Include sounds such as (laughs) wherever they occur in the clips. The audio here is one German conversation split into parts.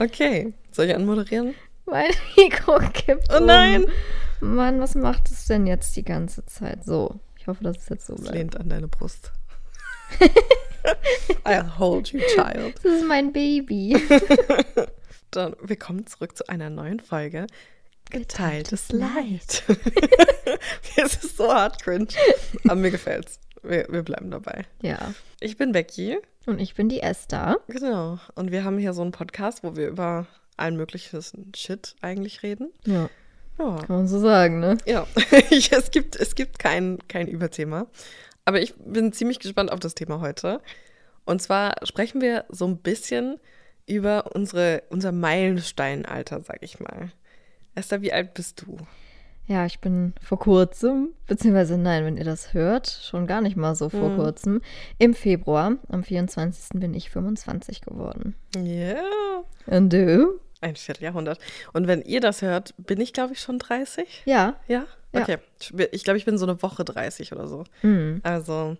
Okay, soll ich anmoderieren? Mein (laughs) Mikro kippt Oh nein! Um. Mann, was macht es denn jetzt die ganze Zeit? So, ich hoffe, dass es jetzt so Es bleibt. lehnt an deine Brust. (laughs) I'll hold you, child. Das ist mein Baby. (laughs) Dann willkommen zurück zu einer neuen Folge. Geteiltes Leid. es ist so hart cringe. Aber mir gefällt's. Wir, wir bleiben dabei. Ja. Ich bin Becky. Und ich bin die Esther. Genau. Und wir haben hier so einen Podcast, wo wir über allen möglichen Shit eigentlich reden. Ja. Ja. Kann man so sagen, ne? Ja, (laughs) es gibt, es gibt kein, kein Überthema. Aber ich bin ziemlich gespannt auf das Thema heute. Und zwar sprechen wir so ein bisschen über unsere, unser Meilensteinalter, sag ich mal. Esther, wie alt bist du? Ja, ich bin vor kurzem, beziehungsweise nein, wenn ihr das hört, schon gar nicht mal so vor Mhm. kurzem. Im Februar, am 24. bin ich 25 geworden. Ja. Und du? Ein Vierteljahrhundert. Und wenn ihr das hört, bin ich, glaube ich, schon 30? Ja. Ja? Ja. Okay. Ich glaube, ich bin so eine Woche 30 oder so. Mhm. Also,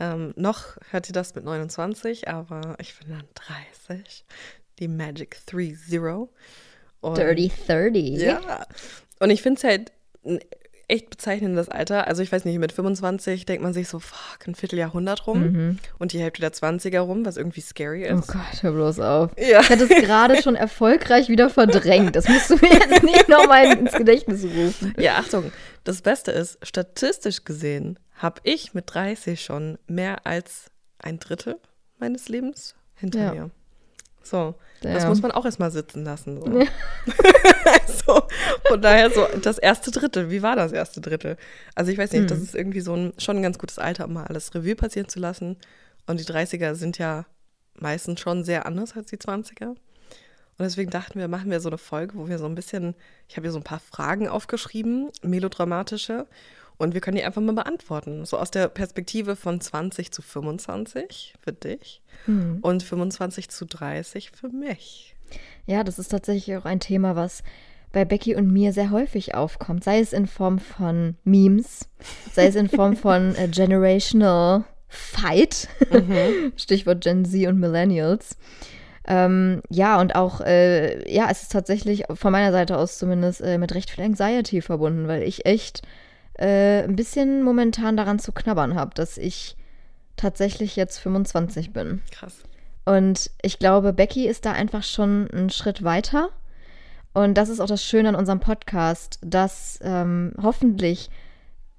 ähm, noch hört ihr das mit 29, aber ich bin dann 30. Die Magic 3-0. Und- Dirty 30. Ja. Und ich finde es halt ein echt bezeichnendes Alter. Also, ich weiß nicht, mit 25 denkt man sich so, fuck, ein Vierteljahrhundert rum und die Hälfte der 20er rum, was irgendwie scary Oh ist. Gott, hör bloß auf. Ja. Ich hatte es gerade schon erfolgreich wieder verdrängt. Das musst du mir jetzt nicht (laughs) nochmal ins Gedächtnis rufen. Ja, Achtung, das Beste ist, statistisch gesehen habe ich mit 30 schon mehr als ein Drittel meines Lebens hinter Ja. mir. So, das Ja. muss man auch erstmal sitzen lassen. So. (laughs) so, von daher so, das erste Drittel, wie war das erste Drittel? Also ich weiß nicht, Hm. das ist irgendwie so ein, schon ein ganz gutes Alter, um mal alles Revue passieren zu lassen. Und die 30er sind ja meistens schon sehr anders als die 20er. Und deswegen dachten wir, machen wir so eine Folge, wo wir so ein bisschen, ich habe hier so ein paar Fragen aufgeschrieben, melodramatische, und wir können die einfach mal beantworten. So aus der Perspektive von 20 zu 25 für dich Hm. und 25 zu 30 für mich. Ja, das ist tatsächlich auch ein Thema, was bei Becky und mir sehr häufig aufkommt. Sei es in Form von Memes, sei es in Form (laughs) von äh, Generational Fight, (laughs) Stichwort Gen Z und Millennials. Ähm, ja, und auch, äh, ja, es ist tatsächlich von meiner Seite aus zumindest äh, mit recht viel Anxiety verbunden, weil ich echt äh, ein bisschen momentan daran zu knabbern habe, dass ich tatsächlich jetzt 25 bin. Krass. Und ich glaube, Becky ist da einfach schon einen Schritt weiter. Und das ist auch das Schöne an unserem Podcast, dass ähm, hoffentlich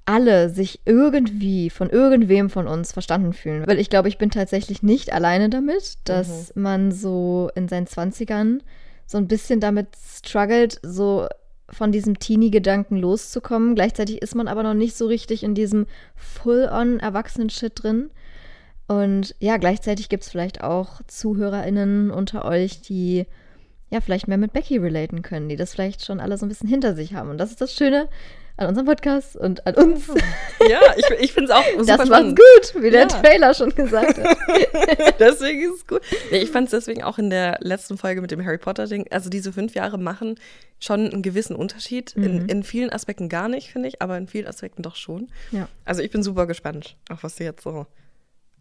alle sich irgendwie von irgendwem von uns verstanden fühlen. Weil ich glaube, ich bin tatsächlich nicht alleine damit, dass man so in seinen Zwanzigern so ein bisschen damit struggelt, so von diesem Teenie-Gedanken loszukommen. Gleichzeitig ist man aber noch nicht so richtig in diesem full-on Erwachsenen-Shit drin. Und ja, gleichzeitig gibt es vielleicht auch ZuhörerInnen unter euch, die ja vielleicht mehr mit Becky relaten können, die das vielleicht schon alle so ein bisschen hinter sich haben. Und das ist das Schöne an unserem Podcast und an uns. (laughs) Ja, ich, ich finde es auch super das macht's gut, wie der Ja. Trailer schon gesagt hat. (laughs) deswegen ist es gut. Nee, ich fand es deswegen auch in der letzten Folge mit dem Harry Potter-Ding, also diese fünf Jahre machen schon einen gewissen Unterschied. In, in vielen Aspekten gar nicht, finde ich, aber in vielen Aspekten doch schon. Ja. Also ich bin super gespannt, auf was du jetzt so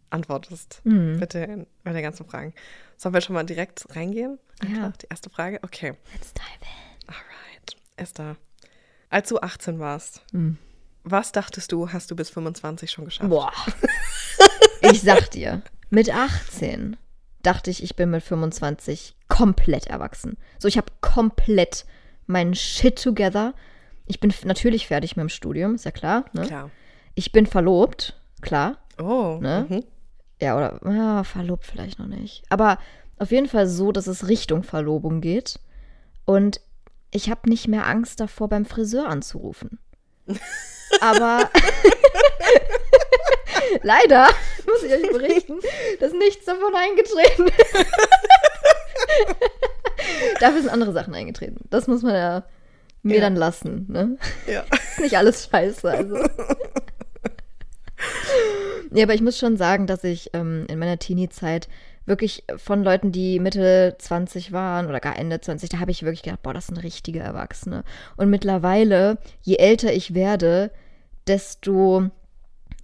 antwortest. Mhm. Bitte in, bei den ganzen Fragen. Sollen wir schon mal direkt reingehen? Ja. Einfach die erste Frage. Okay. Let's dive in. Alright. Esther, als du 18 warst, Mhm. was dachtest du, hast du bis 25 schon geschafft? Boah. (laughs) Ich sag dir, mit 18 dachte ich, ich bin mit 25 komplett erwachsen. So, ich habe komplett meinen Shit together. Ich bin natürlich fertig mit dem Studium, ist ja klar. Ne? Klar. Ich bin verlobt, klar. Oh. Ne? Mhm. Ja, oder ja, verlobt vielleicht noch nicht. Aber auf jeden Fall so, dass es Richtung Verlobung geht. Und ich habe nicht mehr Angst davor, beim Friseur anzurufen. (laughs) Aber (laughs) leider muss ich euch berichten, dass nichts davon eingetreten ist. (laughs) Dafür sind andere Sachen eingetreten. Das muss man ja mir Ja. dann lassen. Ne? Ja. ist nicht alles scheiße. Also. ja, aber ich muss schon sagen, dass ich ähm, in meiner Teenie-Zeit wirklich von Leuten, die Mitte 20 waren oder gar Ende 20, da habe ich wirklich gedacht, boah, das sind richtige Erwachsene. Und mittlerweile, je älter ich werde, desto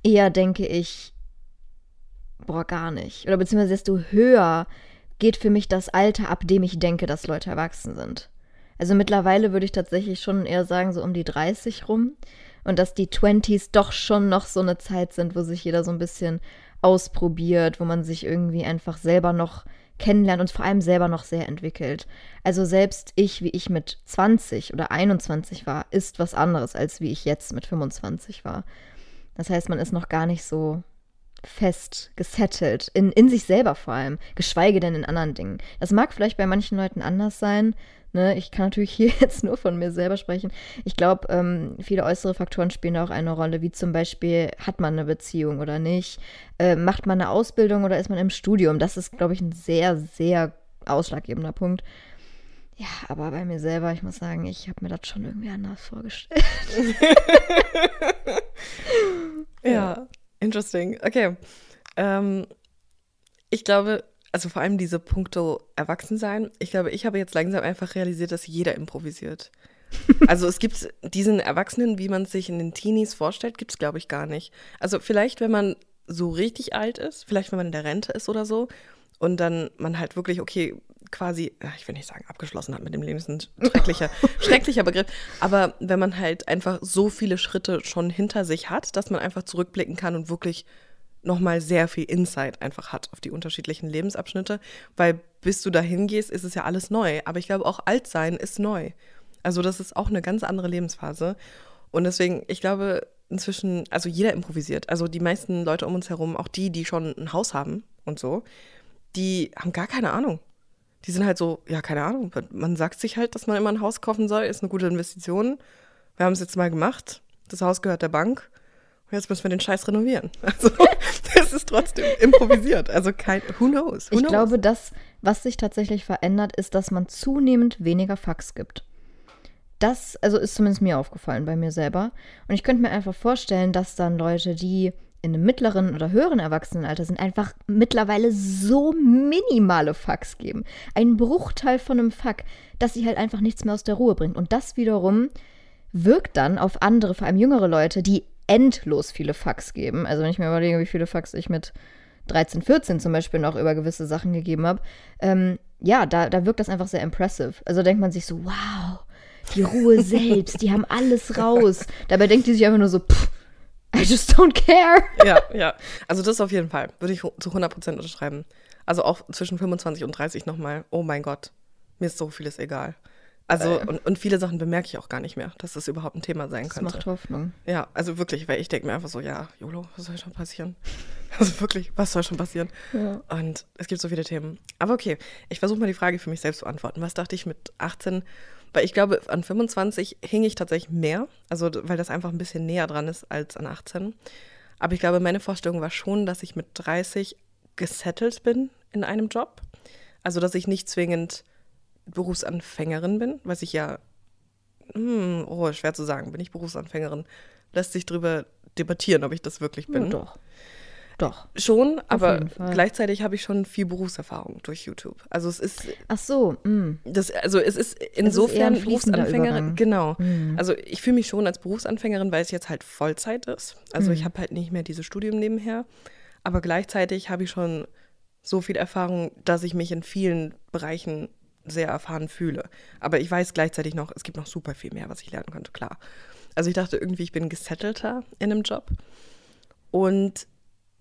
eher denke ich, boah, gar nicht. Oder beziehungsweise desto höher geht für mich das Alter, ab dem ich denke, dass Leute erwachsen sind. Also mittlerweile würde ich tatsächlich schon eher sagen, so um die 30 rum. Und dass die 20s doch schon noch so eine Zeit sind, wo sich jeder so ein bisschen ausprobiert, wo man sich irgendwie einfach selber noch kennenlernt und vor allem selber noch sehr entwickelt. Also selbst ich, wie ich mit 20 oder 21 war, ist was anderes, als wie ich jetzt mit 25 war. Das heißt, man ist noch gar nicht so fest gesettelt, in, in sich selber vor allem, geschweige denn in anderen Dingen. Das mag vielleicht bei manchen Leuten anders sein. Ne? Ich kann natürlich hier (laughs) jetzt nur von mir selber sprechen. Ich glaube, ähm, viele äußere Faktoren spielen auch eine Rolle, wie zum Beispiel, hat man eine Beziehung oder nicht? Äh, macht man eine Ausbildung oder ist man im Studium? Das ist, glaube ich, ein sehr, sehr ausschlaggebender Punkt. Ja, aber bei mir selber, ich muss sagen, ich habe mir das schon irgendwie anders vorgestellt. (laughs) ja. (laughs) Interesting. Okay. Ähm, ich glaube, also vor allem diese Punkte Erwachsensein, ich glaube, ich habe jetzt langsam einfach realisiert, dass jeder improvisiert. (laughs) Also es gibt diesen Erwachsenen, wie man es sich in den Teenies vorstellt, gibt es, glaube ich, gar nicht. Also vielleicht, wenn man so richtig alt ist, vielleicht wenn man in der Rente ist oder so und dann man halt wirklich, okay, quasi, ich will nicht sagen, abgeschlossen hat mit dem Leben, ist ein schrecklicher, (laughs) schrecklicher Begriff. Aber wenn man halt einfach so viele Schritte schon hinter sich hat, dass man einfach zurückblicken kann und wirklich nochmal sehr viel Insight einfach hat auf die unterschiedlichen Lebensabschnitte, weil bis du dahin gehst, ist es ja alles neu. Aber ich glaube, auch alt sein ist neu. Also das ist auch eine ganz andere Lebensphase. Und deswegen, ich glaube, inzwischen, also jeder improvisiert. Also die meisten Leute um uns herum, auch die, die schon ein Haus haben und so, die haben gar keine Ahnung die sind halt so, ja, keine Ahnung. Man sagt sich halt, dass man immer ein Haus kaufen soll, ist eine gute Investition. Wir haben es jetzt mal gemacht. Das Haus gehört der Bank. Und jetzt müssen wir den Scheiß renovieren. (laughs) Also, es ist trotzdem improvisiert. Also, kein, who knows? Who ich knows? glaube, das, was sich tatsächlich verändert, ist, dass man zunehmend weniger Fax gibt. Das, also ist zumindest mir aufgefallen bei mir selber. Und ich könnte mir einfach vorstellen, dass dann Leute, die in einem mittleren oder höheren Erwachsenenalter sind, einfach mittlerweile so minimale Fucks geben. Ein Bruchteil von einem Fuck, dass sie halt einfach nichts mehr aus der Ruhe bringt. Und das wiederum wirkt dann auf andere, vor allem jüngere Leute, die endlos viele Fucks geben. Also wenn ich mir überlege, wie viele Fucks ich mit 13, 14 zum Beispiel noch über gewisse Sachen gegeben habe, ähm, ja, da, da wirkt das einfach sehr impressive. Also denkt man sich so, wow, die Ruhe selbst, die haben alles raus. Dabei denkt die sich einfach nur so, pff, I just don't care. Ja, ja. Also das auf jeden Fall. Würde ich zu 100% unterschreiben. Also auch zwischen 25 und 30 nochmal. Oh mein Gott, mir ist so vieles egal. Also, und, und viele Sachen bemerke ich auch gar nicht mehr, dass das überhaupt ein Thema sein könnte. Das macht Hoffnung. Ja, also wirklich, weil ich denke mir einfach so, ja, YOLO, was soll schon passieren? (laughs) Also wirklich, was soll schon passieren? Ja. Und es gibt so viele Themen. Aber okay, ich versuche mal die Frage für mich selbst zu beantworten. Was dachte ich mit 18? Weil ich glaube, an 25 hing ich tatsächlich mehr, also weil das einfach ein bisschen näher dran ist als an 18. Aber ich glaube, meine Vorstellung war schon, dass ich mit 30 gesettelt bin in einem Job. Also, dass ich nicht zwingend Berufsanfängerin bin, was ich ja, hm, oh, schwer zu sagen, bin ich Berufsanfängerin? Lässt sich darüber debattieren, ob ich das wirklich bin. Ja, doch. Doch. Schon, aber gleichzeitig habe ich schon viel Berufserfahrung durch YouTube. Also es ist. Ach so. Mm. Das, also es ist insofern es ist Berufsanfängerin. Genau. Mm. Also ich fühle mich schon als Berufsanfängerin, weil es jetzt halt Vollzeit ist. Also mm. ich habe halt nicht mehr dieses Studium nebenher. Aber gleichzeitig habe ich schon so viel Erfahrung, dass ich mich in vielen Bereichen sehr erfahren fühle. Aber ich weiß gleichzeitig noch, es gibt noch super viel mehr, was ich lernen könnte, klar. Also ich dachte irgendwie, ich bin gesettelter in einem Job. Und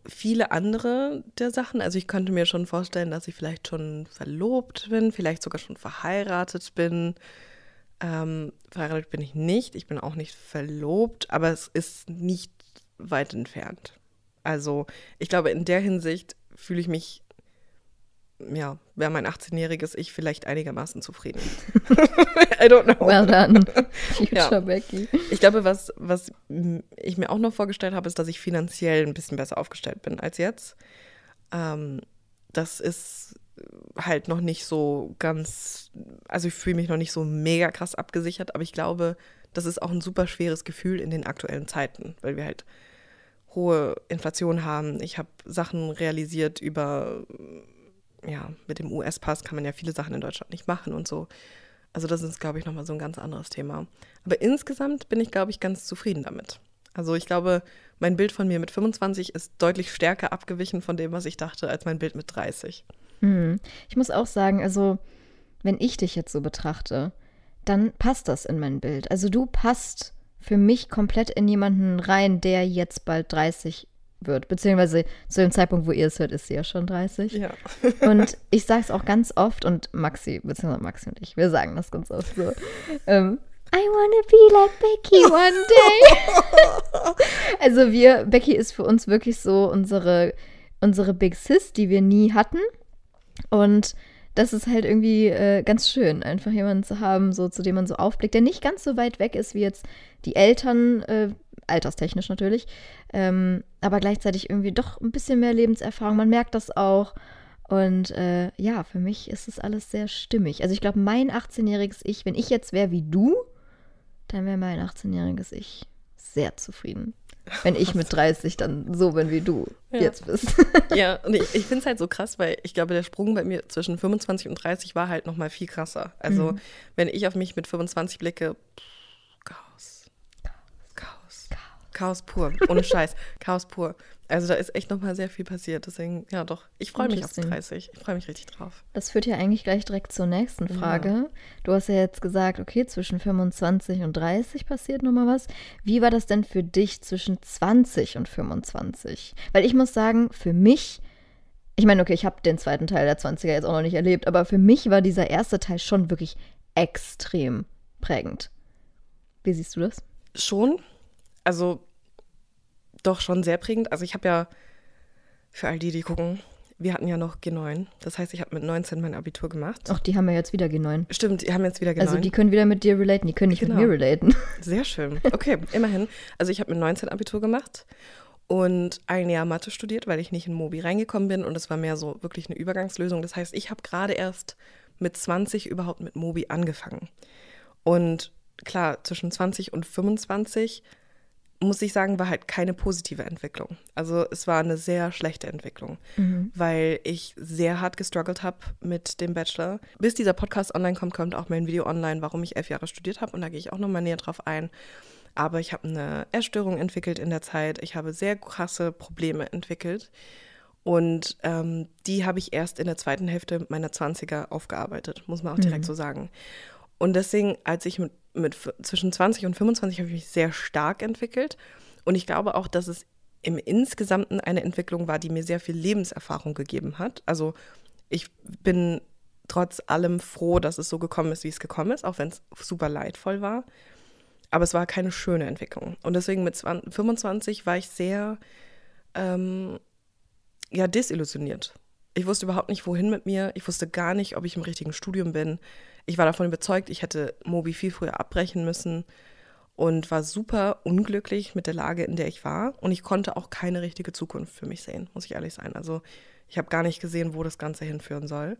viele andere der Sachen. Also ich könnte mir schon vorstellen, dass ich vielleicht schon verlobt bin, vielleicht sogar schon verheiratet bin. Ähm, verheiratet bin ich nicht, ich bin auch nicht verlobt, aber es ist nicht weit entfernt. Also ich glaube, in der Hinsicht fühle ich mich ja, wäre mein 18-jähriges Ich vielleicht einigermaßen zufrieden. (laughs) I don't know. Well done, (laughs) future ja. Becky. Ich glaube, was, was ich mir auch noch vorgestellt habe, ist, dass ich finanziell ein bisschen besser aufgestellt bin als jetzt. Ähm, das ist halt noch nicht so ganz, also ich fühle mich noch nicht so mega krass abgesichert, aber ich glaube, das ist auch ein super schweres Gefühl in den aktuellen Zeiten, weil wir halt hohe Inflation haben. Ich habe Sachen realisiert über ja, mit dem US-Pass kann man ja viele Sachen in Deutschland nicht machen und so. Also das ist, glaube ich, nochmal so ein ganz anderes Thema. Aber insgesamt bin ich, glaube ich, ganz zufrieden damit. Also ich glaube, mein Bild von mir mit 25 ist deutlich stärker abgewichen von dem, was ich dachte, als mein Bild mit 30. Hm. Ich muss auch sagen, also wenn ich dich jetzt so betrachte, dann passt das in mein Bild. Also du passt für mich komplett in jemanden rein, der jetzt bald 30 wird. Beziehungsweise zu dem Zeitpunkt, wo ihr es hört, ist sie ja schon 30. Ja. Und ich sage es auch ganz oft und Maxi, beziehungsweise Maxi und ich, wir sagen das ganz oft so. Ähm, I wanna be like Becky one day. (laughs) also wir, Becky ist für uns wirklich so unsere, unsere Big Sis, die wir nie hatten. Und das ist halt irgendwie äh, ganz schön, einfach jemanden zu haben, so zu dem man so aufblickt, der nicht ganz so weit weg ist wie jetzt die Eltern, äh, alterstechnisch natürlich, ähm, aber gleichzeitig irgendwie doch ein bisschen mehr Lebenserfahrung. Man merkt das auch. Und äh, ja, für mich ist es alles sehr stimmig. Also ich glaube, mein 18-jähriges Ich, wenn ich jetzt wäre wie du, dann wäre mein 18-jähriges Ich sehr zufrieden. Wenn ich (laughs) mit 30 dann so bin, wie du Ja. jetzt bist. (laughs) Ja, und (laughs) ich, ich finde es halt so krass, weil ich glaube, der Sprung bei mir zwischen 25 und 30 war halt noch mal viel krasser. Also, Mhm. wenn ich auf mich mit 25 blicke, pff, Chaos. Chaos. Pur. Ohne (laughs) Scheiß. Chaos pur. Also, da ist echt noch mal sehr viel passiert. Deswegen, ja, doch. Ich freue mich auf die Interesting. 30. Ich freue mich richtig drauf. Das führt ja eigentlich gleich direkt zur nächsten Frage. Du hast ja jetzt gesagt, okay, zwischen 25 und 30 passiert nochmal was. Wie war das denn für dich zwischen 20 und 25? Weil ich muss sagen, für mich, ich meine, okay, ich habe den zweiten Teil der 20er jetzt auch noch nicht erlebt, aber für mich war dieser erste Teil schon wirklich extrem prägend. Wie siehst du das? Schon. Also, doch schon sehr prägend. Also, ich habe ja, für all die, die gucken, wir hatten ja noch G9. Das heißt, ich habe mit 19 mein Abitur gemacht. Ach, die haben ja jetzt wieder G9. Stimmt, die haben jetzt wieder G9. Also die können wieder mit dir relaten, die können nicht Genau. mit mir relaten. (laughs) Sehr schön. Okay, immerhin. Also ich habe mit 19 Abitur gemacht und ein Jahr Mathe studiert, weil ich nicht in Mobi reingekommen bin und es war mehr so wirklich eine Übergangslösung. Das heißt, ich habe gerade erst mit 20 überhaupt mit Mobi angefangen. Und klar, zwischen 20 und 25 muss ich sagen, war halt keine positive Entwicklung. Also es war eine sehr schlechte Entwicklung, weil ich sehr hart gestruggelt habe mit dem Bachelor. Bis dieser Podcast online kommt, kommt auch mein Video online, warum ich elf Jahre studiert habe und da gehe ich auch nochmal näher drauf ein. Aber ich habe eine Essstörung entwickelt in der Zeit. Ich habe sehr krasse Probleme entwickelt. Und ähm, die habe ich erst in der zweiten Hälfte meiner 20er aufgearbeitet, muss man auch direkt so sagen. Und deswegen, als ich mit, mit zwischen 20 und 25 habe ich mich sehr stark entwickelt. Und ich glaube auch, dass es im Insgesamten eine Entwicklung war, die mir sehr viel Lebenserfahrung gegeben hat. Also ich bin trotz allem froh, dass es so gekommen ist, wie es gekommen ist, auch wenn es super leidvoll war. Aber es war keine schöne Entwicklung. Und deswegen mit 20, 25 war ich sehr ähm, ja, desillusioniert. Ich wusste überhaupt nicht, wohin mit mir. Ich wusste gar nicht, ob ich im richtigen Studium bin. Ich war davon überzeugt, ich hätte Mobi viel früher abbrechen müssen und war super unglücklich mit der Lage, in der ich war. Und ich konnte auch keine richtige Zukunft für mich sehen, muss ich ehrlich sein. Also ich habe gar nicht gesehen, wo das Ganze hinführen soll.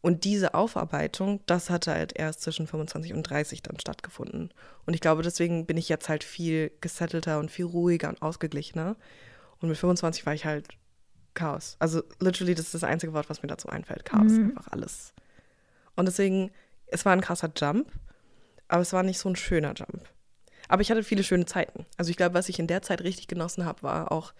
Und diese Aufarbeitung, das hatte halt erst zwischen 25 und 30 dann stattgefunden. Und ich glaube, deswegen bin ich jetzt halt viel gesettelter und viel ruhiger und ausgeglichener. Und mit 25 war ich halt Chaos. Also literally, das ist das einzige Wort, was mir dazu einfällt. Chaos, einfach alles. Und deswegen, es war ein krasser Jump, aber es war nicht so ein schöner Jump. Aber ich hatte viele schöne Zeiten. Also ich glaube, was ich in der Zeit richtig genossen habe, war auch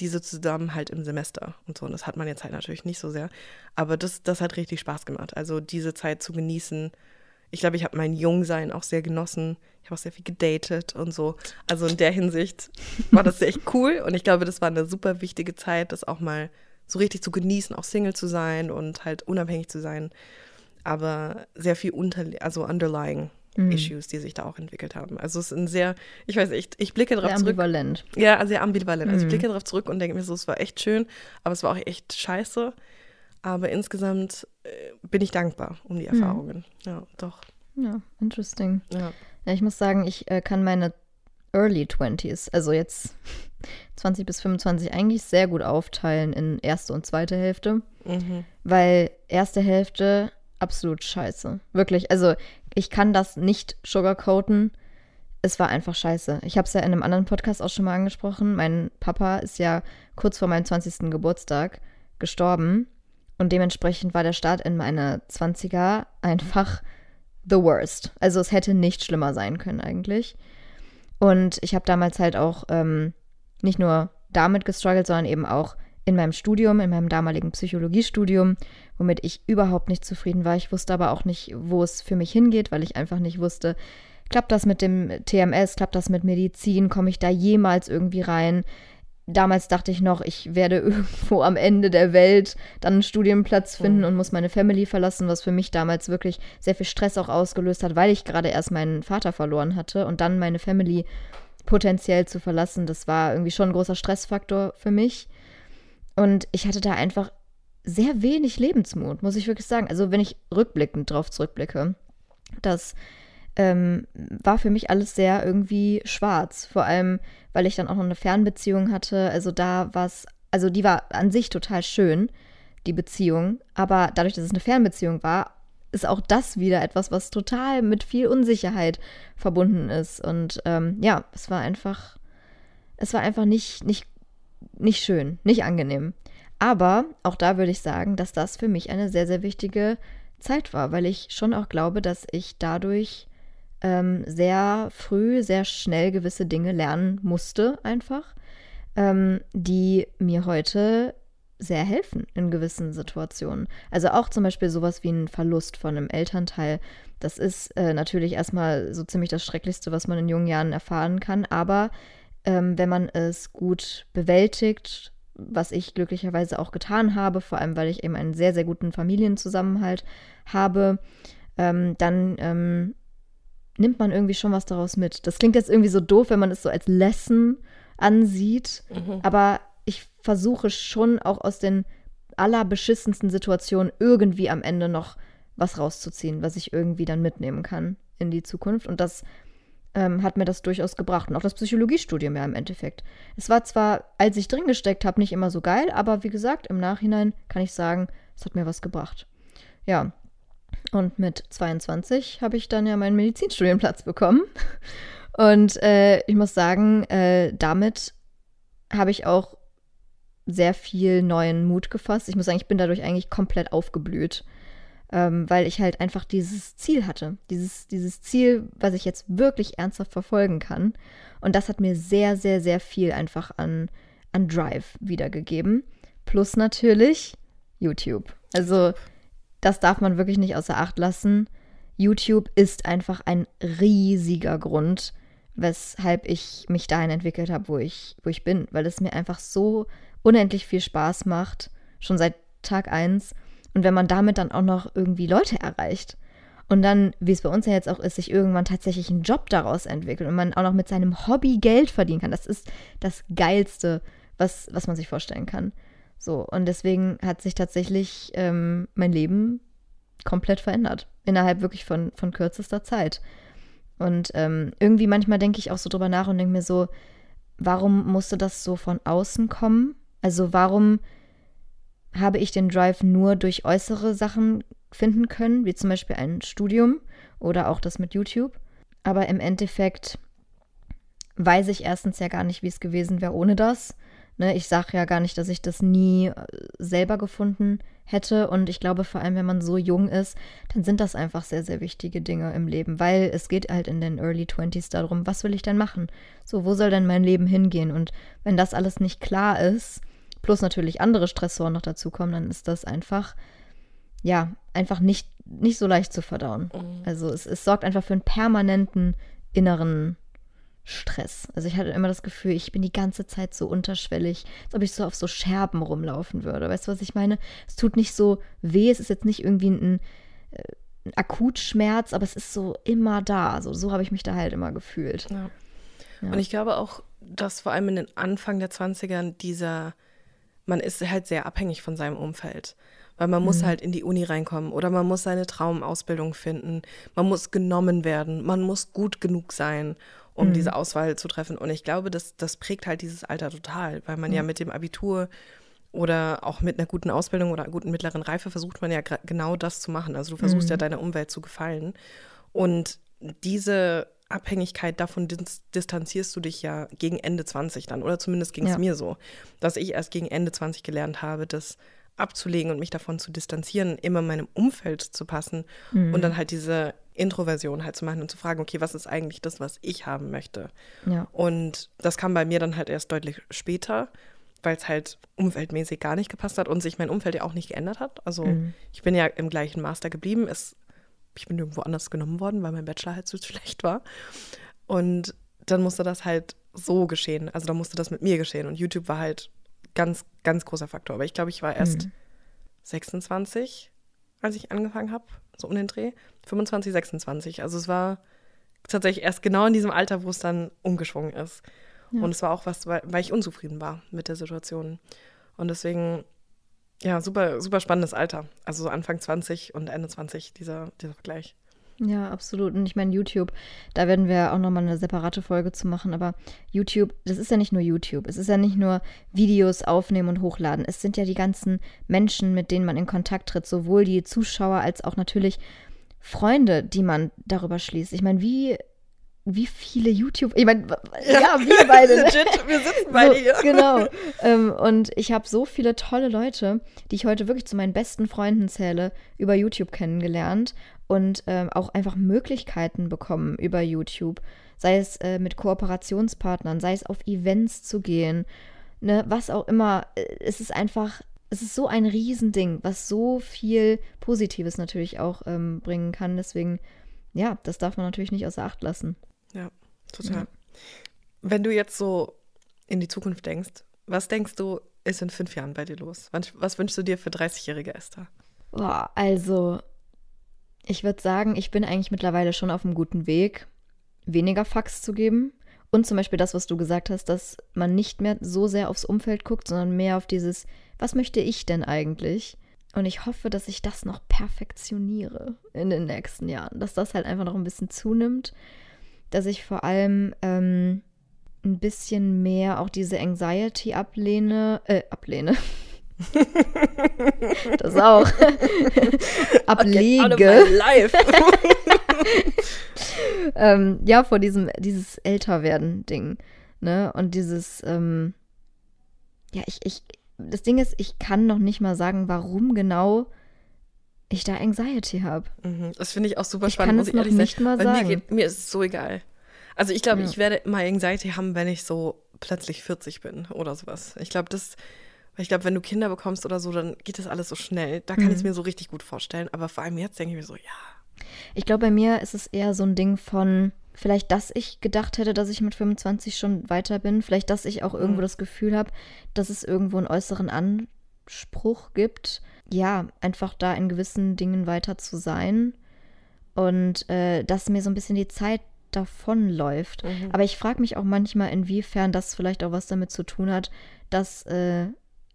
diese Zusammenhalt im Semester und so. Und das hat man jetzt halt natürlich nicht so sehr. Aber das, das hat richtig Spaß gemacht. Also diese Zeit zu genießen. Ich glaube, ich habe mein Jungsein auch sehr genossen. Ich habe auch sehr viel gedatet und so. Also in der Hinsicht war das echt cool. Und ich glaube, das war eine super wichtige Zeit, das auch mal so richtig zu genießen, auch Single zu sein und halt unabhängig zu sein. Aber sehr viel unter, also underlying Issues, die sich da auch entwickelt haben. Also es ist ein sehr, ich weiß nicht, ich blicke darauf zurück. ambivalent. Ja, sehr ambivalent. Also ich Mhm. blicke darauf zurück und denke mir so, es war echt schön, aber es war auch echt scheiße. Aber insgesamt äh, bin ich dankbar um Mhm. die Erfahrungen. Ja, doch. Ja, interesting. Ja. Ja, ich muss sagen, ich äh, kann meine Early 20s, also jetzt (laughs) 20 bis 25, eigentlich sehr gut aufteilen in erste und zweite Hälfte. Mhm. Weil erste Hälfte absolut scheiße. Wirklich, also ich kann das nicht sugarcoaten. Es war einfach scheiße. Ich habe es ja in einem anderen Podcast auch schon mal angesprochen. Mein Papa ist ja kurz vor meinem 20. Geburtstag gestorben. Und dementsprechend war der Start in meine 20er einfach the worst. Also es hätte nicht schlimmer sein können eigentlich. Und ich habe damals halt auch ähm, nicht nur damit gestruggelt, sondern eben auch in meinem Studium, in meinem damaligen Psychologiestudium, womit ich überhaupt nicht zufrieden war. Ich wusste aber auch nicht, wo es für mich hingeht, weil ich einfach nicht wusste, klappt das mit dem TMS, klappt das mit Medizin, komme ich da jemals irgendwie rein? Damals dachte ich noch, ich werde (laughs) irgendwo am Ende der Welt dann einen Studienplatz finden mhm. und muss meine Family verlassen, was für mich damals wirklich sehr viel Stress auch ausgelöst hat, weil ich gerade erst meinen Vater verloren hatte und dann meine Family potenziell zu verlassen. Das war irgendwie schon ein großer Stressfaktor für mich. Und ich hatte da einfach sehr wenig Lebensmut, muss ich wirklich sagen. Also wenn ich rückblickend drauf zurückblicke, das ähm, war für mich alles sehr irgendwie schwarz. Vor allem, weil ich dann auch noch eine Fernbeziehung hatte. Also da war es, also die war an sich total schön, die Beziehung. Aber dadurch, dass es eine Fernbeziehung war, ist auch das wieder etwas, was total mit viel Unsicherheit verbunden ist. Und ähm, ja, es war einfach, es war einfach nicht, nicht nicht schön, nicht angenehm. Aber auch da würde ich sagen, dass das für mich eine sehr, sehr wichtige Zeit war, weil ich schon auch glaube, dass ich dadurch ähm, sehr früh, sehr schnell gewisse Dinge lernen musste, einfach, ähm, die mir heute sehr helfen in gewissen Situationen. Also auch zum Beispiel sowas wie ein Verlust von einem Elternteil. Das ist äh, natürlich erstmal so ziemlich das Schrecklichste, was man in jungen Jahren erfahren kann, aber ähm, wenn man es gut bewältigt, was ich glücklicherweise auch getan habe, vor allem weil ich eben einen sehr, sehr guten Familienzusammenhalt habe, ähm, dann ähm, nimmt man irgendwie schon was daraus mit. Das klingt jetzt irgendwie so doof, wenn man es so als Lesson ansieht, mhm. aber ich versuche schon auch aus den allerbeschissensten Situationen irgendwie am Ende noch was rauszuziehen, was ich irgendwie dann mitnehmen kann in die Zukunft. Und das ähm, hat mir das durchaus gebracht. Und auch das Psychologiestudium ja im Endeffekt. Es war zwar, als ich drin gesteckt habe, nicht immer so geil, aber wie gesagt, im Nachhinein kann ich sagen, es hat mir was gebracht. Ja. Und mit 22 habe ich dann ja meinen Medizinstudienplatz bekommen. (laughs) Und äh, ich muss sagen, äh, damit habe ich auch sehr viel neuen Mut gefasst. Ich muss sagen, ich bin dadurch eigentlich komplett aufgeblüht ähm, weil ich halt einfach dieses Ziel hatte. Dieses, dieses Ziel, was ich jetzt wirklich ernsthaft verfolgen kann. Und das hat mir sehr, sehr, sehr viel einfach an, an Drive wiedergegeben. Plus natürlich YouTube. Also das darf man wirklich nicht außer Acht lassen. YouTube ist einfach ein riesiger Grund, weshalb ich mich dahin entwickelt habe, wo ich, wo ich bin, weil es mir einfach so unendlich viel Spaß macht, schon seit Tag 1. Und wenn man damit dann auch noch irgendwie Leute erreicht und dann, wie es bei uns ja jetzt auch ist, sich irgendwann tatsächlich einen Job daraus entwickelt und man auch noch mit seinem Hobby Geld verdienen kann, das ist das Geilste, was, was man sich vorstellen kann. So, und deswegen hat sich tatsächlich ähm, mein Leben komplett verändert. Innerhalb wirklich von, von kürzester Zeit. Und ähm, irgendwie manchmal denke ich auch so drüber nach und denke mir so, warum musste das so von außen kommen? Also warum habe ich den Drive nur durch äußere Sachen finden können, wie zum Beispiel ein Studium oder auch das mit YouTube. Aber im Endeffekt weiß ich erstens ja gar nicht, wie es gewesen wäre ohne das. Ne, ich sage ja gar nicht, dass ich das nie äh, selber gefunden hätte. Und ich glaube, vor allem, wenn man so jung ist, dann sind das einfach sehr, sehr wichtige Dinge im Leben, weil es geht halt in den Early 20s darum, was will ich denn machen? So, wo soll denn mein Leben hingehen? Und wenn das alles nicht klar ist, plus natürlich andere Stressoren noch dazukommen, dann ist das einfach, ja, einfach nicht, nicht so leicht zu verdauen. Mhm. Also es, es sorgt einfach für einen permanenten inneren Stress. Also ich hatte immer das Gefühl, ich bin die ganze Zeit so unterschwellig, als ob ich so auf so Scherben rumlaufen würde. Weißt du, was ich meine? Es tut nicht so weh, es ist jetzt nicht irgendwie ein, äh, ein Akutschmerz, aber es ist so immer da. Also so habe ich mich da halt immer gefühlt. Ja. Ja. Und ich glaube auch, dass vor allem in den Anfang der 20ern dieser man ist halt sehr abhängig von seinem Umfeld. Weil man mhm. muss halt in die Uni reinkommen oder man muss seine Traumausbildung finden. Man muss genommen werden. Man muss gut genug sein, um mhm. diese Auswahl zu treffen. Und ich glaube, das, das prägt halt dieses Alter total, weil man mhm. ja mit dem Abitur oder auch mit einer guten Ausbildung oder einer guten mittleren Reife versucht man ja genau das zu machen. Also du versuchst ja mhm. deiner Umwelt zu gefallen. Und diese Abhängigkeit davon distanzierst du dich ja gegen Ende 20 dann. Oder zumindest ging es ja. mir so, dass ich erst gegen Ende 20 gelernt habe, das abzulegen und mich davon zu distanzieren, immer meinem Umfeld zu passen mhm. und dann halt diese Introversion halt zu machen und zu fragen, okay, was ist eigentlich das, was ich haben möchte? Ja. Und das kam bei mir dann halt erst deutlich später, weil es halt umfeldmäßig gar nicht gepasst hat und sich mein Umfeld ja auch nicht geändert hat. Also Mhm. ich bin ja im gleichen Master geblieben. Es, ich bin irgendwo anders genommen worden, weil mein Bachelor halt so (laughs) schlecht war. Und dann musste das halt so geschehen. Also da musste das mit mir geschehen. Und YouTube war halt ganz, ganz großer Faktor. Aber ich glaube, ich war erst Mhm. 26, als ich angefangen habe, so um den Dreh. 25, 26. Also es war tatsächlich erst genau in diesem Alter, wo es dann umgeschwungen ist. Ja. Und es war auch was, weil, weil ich unzufrieden war mit der Situation. Und deswegen, ja, super, super spannendes Alter. Also so Anfang 20 und Ende 20, dieser, dieser Vergleich. Ja, absolut. Und ich meine, YouTube, da werden wir auch nochmal eine separate Folge zu machen. Aber YouTube, das ist ja nicht nur YouTube. Es ist ja nicht nur Videos aufnehmen und hochladen. Es sind ja die ganzen Menschen, mit denen man in Kontakt tritt. Sowohl die Zuschauer als auch natürlich Freunde, die man darüber schließt. Ich meine, wie, wie viele YouTube. Ich meine, ja, wir (laughs) beide. Ne? Legit, wir sitzen beide so, hier. Genau. ähm, und ich habe so viele tolle Leute, die ich heute wirklich zu meinen besten Freunden zähle, über YouTube kennengelernt und ähm, auch einfach Möglichkeiten bekommen über YouTube. Sei es äh, mit Kooperationspartnern, sei es auf Events zu gehen, ne, was auch immer. Äh, Es ist einfach, es ist so ein Riesending, was so viel Positives natürlich auch ähm, bringen kann. Deswegen, ja, das darf man natürlich nicht außer Acht lassen. Ja, total. Ja. Wenn du jetzt so in die Zukunft denkst, was denkst du, ist in fünf Jahren bei dir los? Was, was wünschst du dir für 30-jährige Esther? Boah, also ich würde sagen, ich bin eigentlich mittlerweile schon auf einem guten Weg, weniger Fax zu geben. Und zum Beispiel das, was du gesagt hast, dass man nicht mehr so sehr aufs Umfeld guckt, sondern mehr auf dieses, was möchte ich denn eigentlich? Und ich hoffe, dass ich das noch perfektioniere in den nächsten Jahren, dass das halt einfach noch ein bisschen zunimmt, dass ich vor allem ähm, ein bisschen mehr auch diese Anxiety ablehne, äh, ablehne. (laughs) das auch. (laughs) Ablege. live. (laughs) ähm, ja, vor diesem, dieses Älterwerden-Ding. Ne? Und dieses, ähm, ja, ich, ich, das Ding ist, ich kann noch nicht mal sagen, warum genau ich da Anxiety habe. Mhm, Das finde ich auch super Ich spannend, kann muss es ich noch ehrlich nicht mal Weil sagen. Mir, geht, mir ist es so egal. Also ich glaube, Ja. ich werde mal Anxiety haben, wenn ich so plötzlich 40 bin oder sowas. Ich glaube, das, weil ich glaube, wenn du Kinder bekommst oder so, dann geht das alles so schnell. Da kann ich es Mhm. mir so richtig gut vorstellen. Aber vor allem jetzt denke ich mir so, ja. Ich glaube, bei mir ist es eher so ein Ding von, vielleicht, dass ich gedacht hätte, dass ich mit 25 schon weiter bin. Vielleicht, dass ich auch irgendwo Mhm. das Gefühl habe, dass es irgendwo einen äußeren Anspruch gibt. Ja, einfach da in gewissen Dingen weiter zu sein. Und äh, dass mir so ein bisschen die Zeit davonläuft. Mhm. Aber ich frage mich auch manchmal, inwiefern das vielleicht auch was damit zu tun hat, dass äh,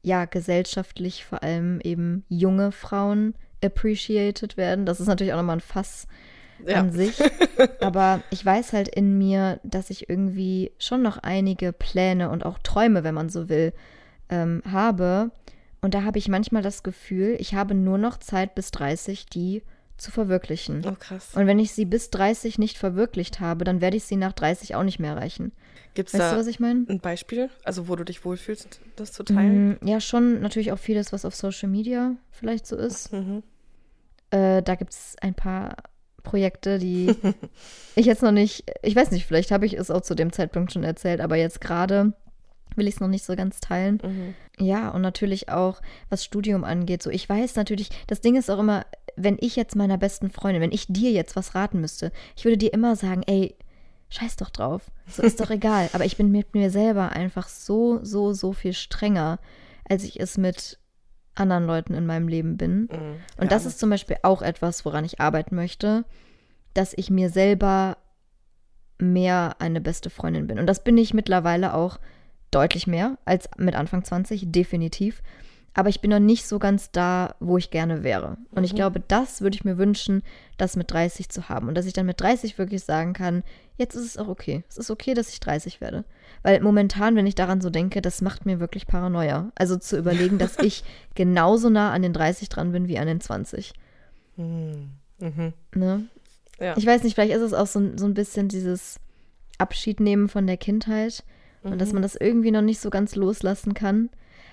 ja gesellschaftlich vor allem eben junge Frauen appreciated werden. Das ist natürlich auch nochmal ein Fass Ja. an sich. (laughs) Aber ich weiß halt in mir, dass ich irgendwie schon noch einige Pläne und auch Träume, wenn man so will, ähm, habe. Und da habe ich manchmal das Gefühl, ich habe nur noch Zeit bis 30, die zu verwirklichen. Oh, krass. Und wenn ich sie bis 30 nicht verwirklicht habe, dann werde ich sie nach 30 auch nicht mehr erreichen. Gibt es Weißt da du, was ich meine? ein Beispiel, also wo du dich wohlfühlst, das zu teilen? Mm, Ja, schon natürlich auch vieles, was auf Social Media vielleicht so ist. Mhm. Äh, da gibt es ein paar Projekte, die (laughs) ich jetzt noch nicht, ich weiß nicht, vielleicht habe ich es auch zu dem Zeitpunkt schon erzählt, aber jetzt gerade will ich es noch nicht so ganz teilen. Mhm. Ja, und natürlich auch, was Studium angeht. So, ich weiß natürlich, das Ding ist auch immer, wenn ich jetzt meiner besten Freundin, wenn ich dir jetzt was raten müsste, ich würde dir immer sagen, ey, scheiß doch drauf. So ist doch (laughs) egal. Aber ich bin mit mir selber einfach so, so, so viel strenger, als ich es mit anderen Leuten in meinem Leben bin. Mhm. Und Ja. das ist zum Beispiel auch etwas, woran ich arbeiten möchte, dass ich mir selber mehr eine beste Freundin bin. Und das bin ich mittlerweile auch deutlich mehr als mit Anfang 20, definitiv. Aber ich bin noch nicht so ganz da, wo ich gerne wäre. Und ich Mhm. glaube, das würde ich mir wünschen, das mit 30 zu haben. Und dass ich dann mit 30 wirklich sagen kann, jetzt ist es auch okay. Es ist okay, dass ich 30 werde. Weil momentan, wenn ich daran so denke, das macht mir wirklich Paranoia. Also zu überlegen, dass (laughs) ich genauso nah an den 30 dran bin wie an den 20. Mhm. Mhm. Ne? Ja. Ich weiß nicht, vielleicht ist es auch so, ein- so ein bisschen dieses Abschied nehmen von der Kindheit und dass Mhm. man das irgendwie noch nicht so ganz loslassen kann.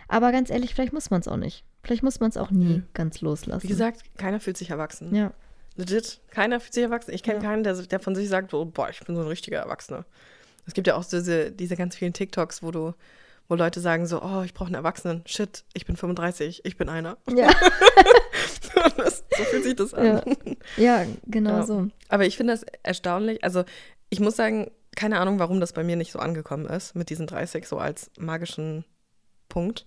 Aber ganz ehrlich, vielleicht muss man es auch nicht. Vielleicht muss man es auch nie Nö. ganz loslassen. Wie gesagt, keiner fühlt sich erwachsen. ja. Legit, keiner fühlt sich erwachsen. Ich kenne Ja. keinen, der, der von sich sagt, oh, boah, ich bin so ein richtiger Erwachsener. Es gibt ja auch diese, diese ganz vielen TikToks, wo du, wo Leute sagen so, oh, ich brauche einen Erwachsenen. Shit, ich bin 35, ich bin einer. Ja. (laughs) das, so fühlt sich das an. Ja, ja genau Ja. so. Aber ich finde das erstaunlich. Also ich muss sagen, keine Ahnung, warum das bei mir nicht so angekommen ist mit diesen 30 so als magischen Punkt.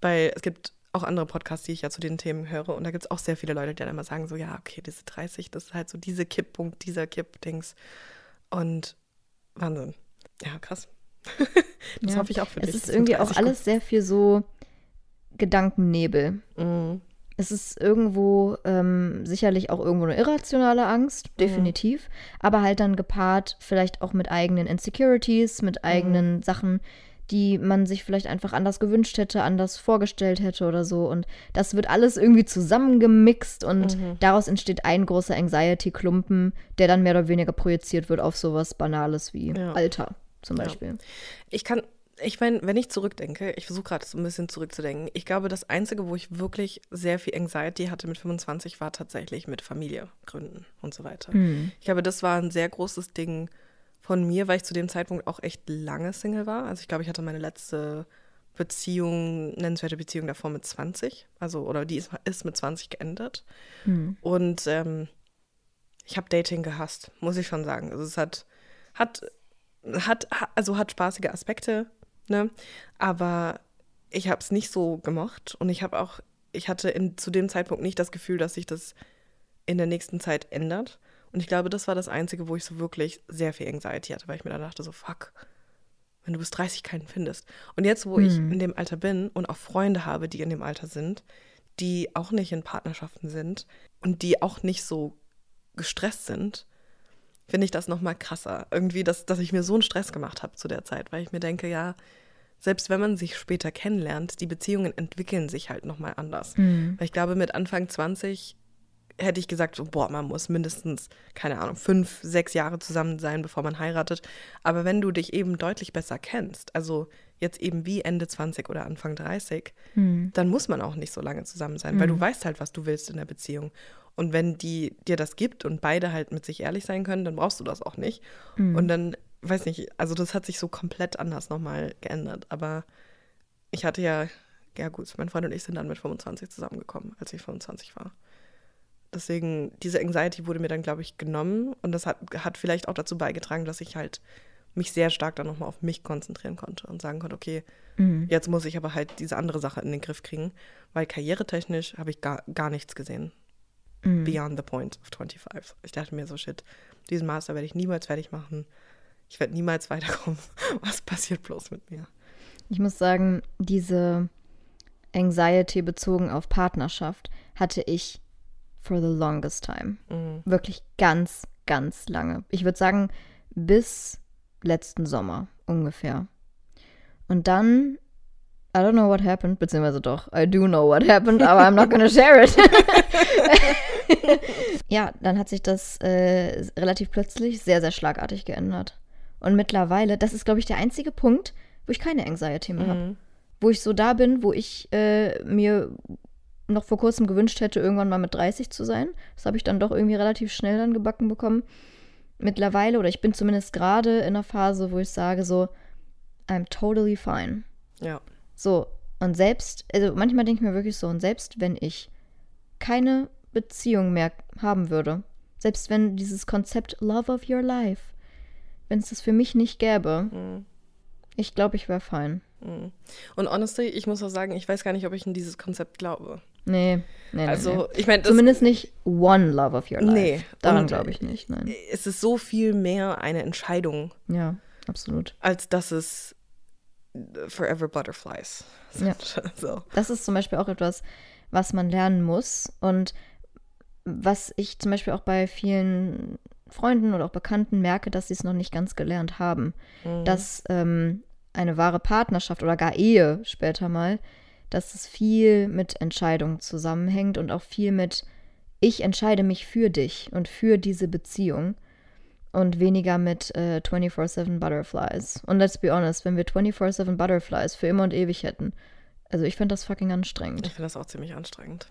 Weil es gibt auch andere Podcasts, die ich ja zu den Themen höre. Und da gibt es auch sehr viele Leute, die dann immer sagen so, ja, okay, diese 30, das ist halt so diese Kipppunkt, dieser Kippdings. Und Wahnsinn. Ja, krass. (laughs) das Ja. hoffe ich auch für Es dich. ist dass du irgendwie auch 30 alles sehr viel so Gedankennebel. Mhm. Es ist irgendwo ähm, sicherlich auch irgendwo eine irrationale Angst, definitiv, aber halt dann gepaart vielleicht auch mit eigenen Insecurities, mit eigenen Sachen, die man sich vielleicht einfach anders gewünscht hätte, anders vorgestellt hätte oder so. Und das wird alles irgendwie zusammengemixt und daraus entsteht ein großer Anxiety-Klumpen, der dann mehr oder weniger projiziert wird auf sowas Banales wie Ja. Alter zum Ja. Beispiel. Ich kann, ich meine, wenn ich zurückdenke, ich versuche gerade so ein bisschen zurückzudenken. Ich glaube, das Einzige, wo ich wirklich sehr viel Anxiety hatte mit 25, war tatsächlich mit Familie gründen und so weiter. Hm. Ich glaube, das war ein sehr großes Ding von mir, weil ich zu dem Zeitpunkt auch echt lange Single war. Also ich glaube, ich hatte meine letzte Beziehung, nennenswerte Beziehung davor mit 20. Also, oder die ist, ist mit 20 geendet. Hm. Und ähm, ich habe Dating gehasst, muss ich schon sagen. Also es hat, hat, hat, also hat spaßige Aspekte, ne? Aber ich habe es nicht so gemocht und ich habe auch, ich hatte in, zu dem Zeitpunkt nicht das Gefühl, dass sich das in der nächsten Zeit ändert. Und ich glaube, das war das Einzige, wo ich so wirklich sehr viel Anxiety hatte, weil ich mir dann dachte, so fuck, wenn du bis 30 keinen findest. Und jetzt, wo ich in dem Alter bin und auch Freunde habe, die in dem Alter sind, die auch nicht in Partnerschaften sind und die auch nicht so gestresst sind, finde ich das noch mal krasser. Irgendwie, dass, dass ich mir so einen Stress gemacht habe zu der Zeit, weil ich mir denke, ja, selbst wenn man sich später kennenlernt, die Beziehungen entwickeln sich halt noch mal anders. Weil ich glaube, mit Anfang 20 hätte ich gesagt, so, boah, man muss mindestens, keine Ahnung, fünf, sechs Jahre zusammen sein, bevor man heiratet. Aber wenn du dich eben deutlich besser kennst, also jetzt eben wie Ende 20 oder Anfang 30, dann muss man auch nicht so lange zusammen sein, weil du weißt halt, was du willst in der Beziehung. Und wenn die dir das gibt und beide halt mit sich ehrlich sein können, dann brauchst du das auch nicht. Und dann, weiß nicht, also das hat sich so komplett anders nochmal geändert. Aber ich hatte ja, ja gut, mein Freund und ich sind dann mit 25 zusammengekommen, als ich 25 war. Deswegen, diese Anxiety wurde mir dann, glaube ich, genommen. Und das hat, hat vielleicht auch dazu beigetragen, dass ich halt mich sehr stark dann nochmal auf mich konzentrieren konnte und sagen konnte, okay, jetzt muss ich aber halt diese andere Sache in den Griff kriegen, weil karrieretechnisch habe ich gar, gar nichts gesehen. Beyond the point of 25. Ich dachte mir so, shit, diesen Master werde ich niemals fertig machen. Ich werde niemals (laughs) weiterkommen. Was passiert bloß mit mir? Ich muss sagen, diese Anxiety bezogen auf Partnerschaft hatte ich for the longest time. Wirklich ganz, ganz lange. Ich würde sagen, bis letzten Sommer ungefähr. Und dann, I don't know what happened, beziehungsweise doch, I do know what happened, aber I'm not gonna share it. (laughs) ja, dann hat sich das äh, relativ plötzlich sehr, sehr schlagartig geändert. Und mittlerweile, das ist, glaube ich, der einzige Punkt, wo ich keine Anxiety mehr habe. Wo ich so da bin, wo ich äh, mir noch vor kurzem gewünscht hätte, irgendwann mal mit 30 zu sein. Das habe ich dann doch irgendwie relativ schnell dann gebacken bekommen. Mittlerweile, oder ich bin zumindest gerade in einer Phase, wo ich sage so, I'm totally fine. Ja. So, und selbst, also manchmal denke ich mir wirklich so, und selbst wenn ich keine Beziehung mehr haben würde, selbst wenn dieses Konzept Love of Your Life, wenn es das für mich nicht gäbe, ich glaube, ich wäre fein. Und honestly, ich muss auch sagen, ich weiß gar nicht, ob ich in dieses Konzept glaube. Nee, nee, nee. Also, nee. ich meine, Zumindest nicht one Love of Your Life. Nee, Daran glaube ich nicht, nein. Es ist so viel mehr eine Entscheidung, Ja, absolut. als dass es Forever Butterflies Ja. sind. (laughs) So. Das ist zum Beispiel auch etwas, was man lernen muss und was ich zum Beispiel auch bei vielen Freunden oder auch Bekannten merke, dass sie es noch nicht ganz gelernt haben. Dass ähm, eine wahre Partnerschaft oder gar Ehe später mal, dass es viel mit Entscheidungen zusammenhängt und auch viel mit, ich entscheide mich für dich und für diese Beziehung und weniger mit äh, 24-7 Butterflies. Und let's be honest, wenn wir 24-7 Butterflies für immer und ewig hätten, also ich finde das fucking anstrengend. Ich finde das auch ziemlich anstrengend.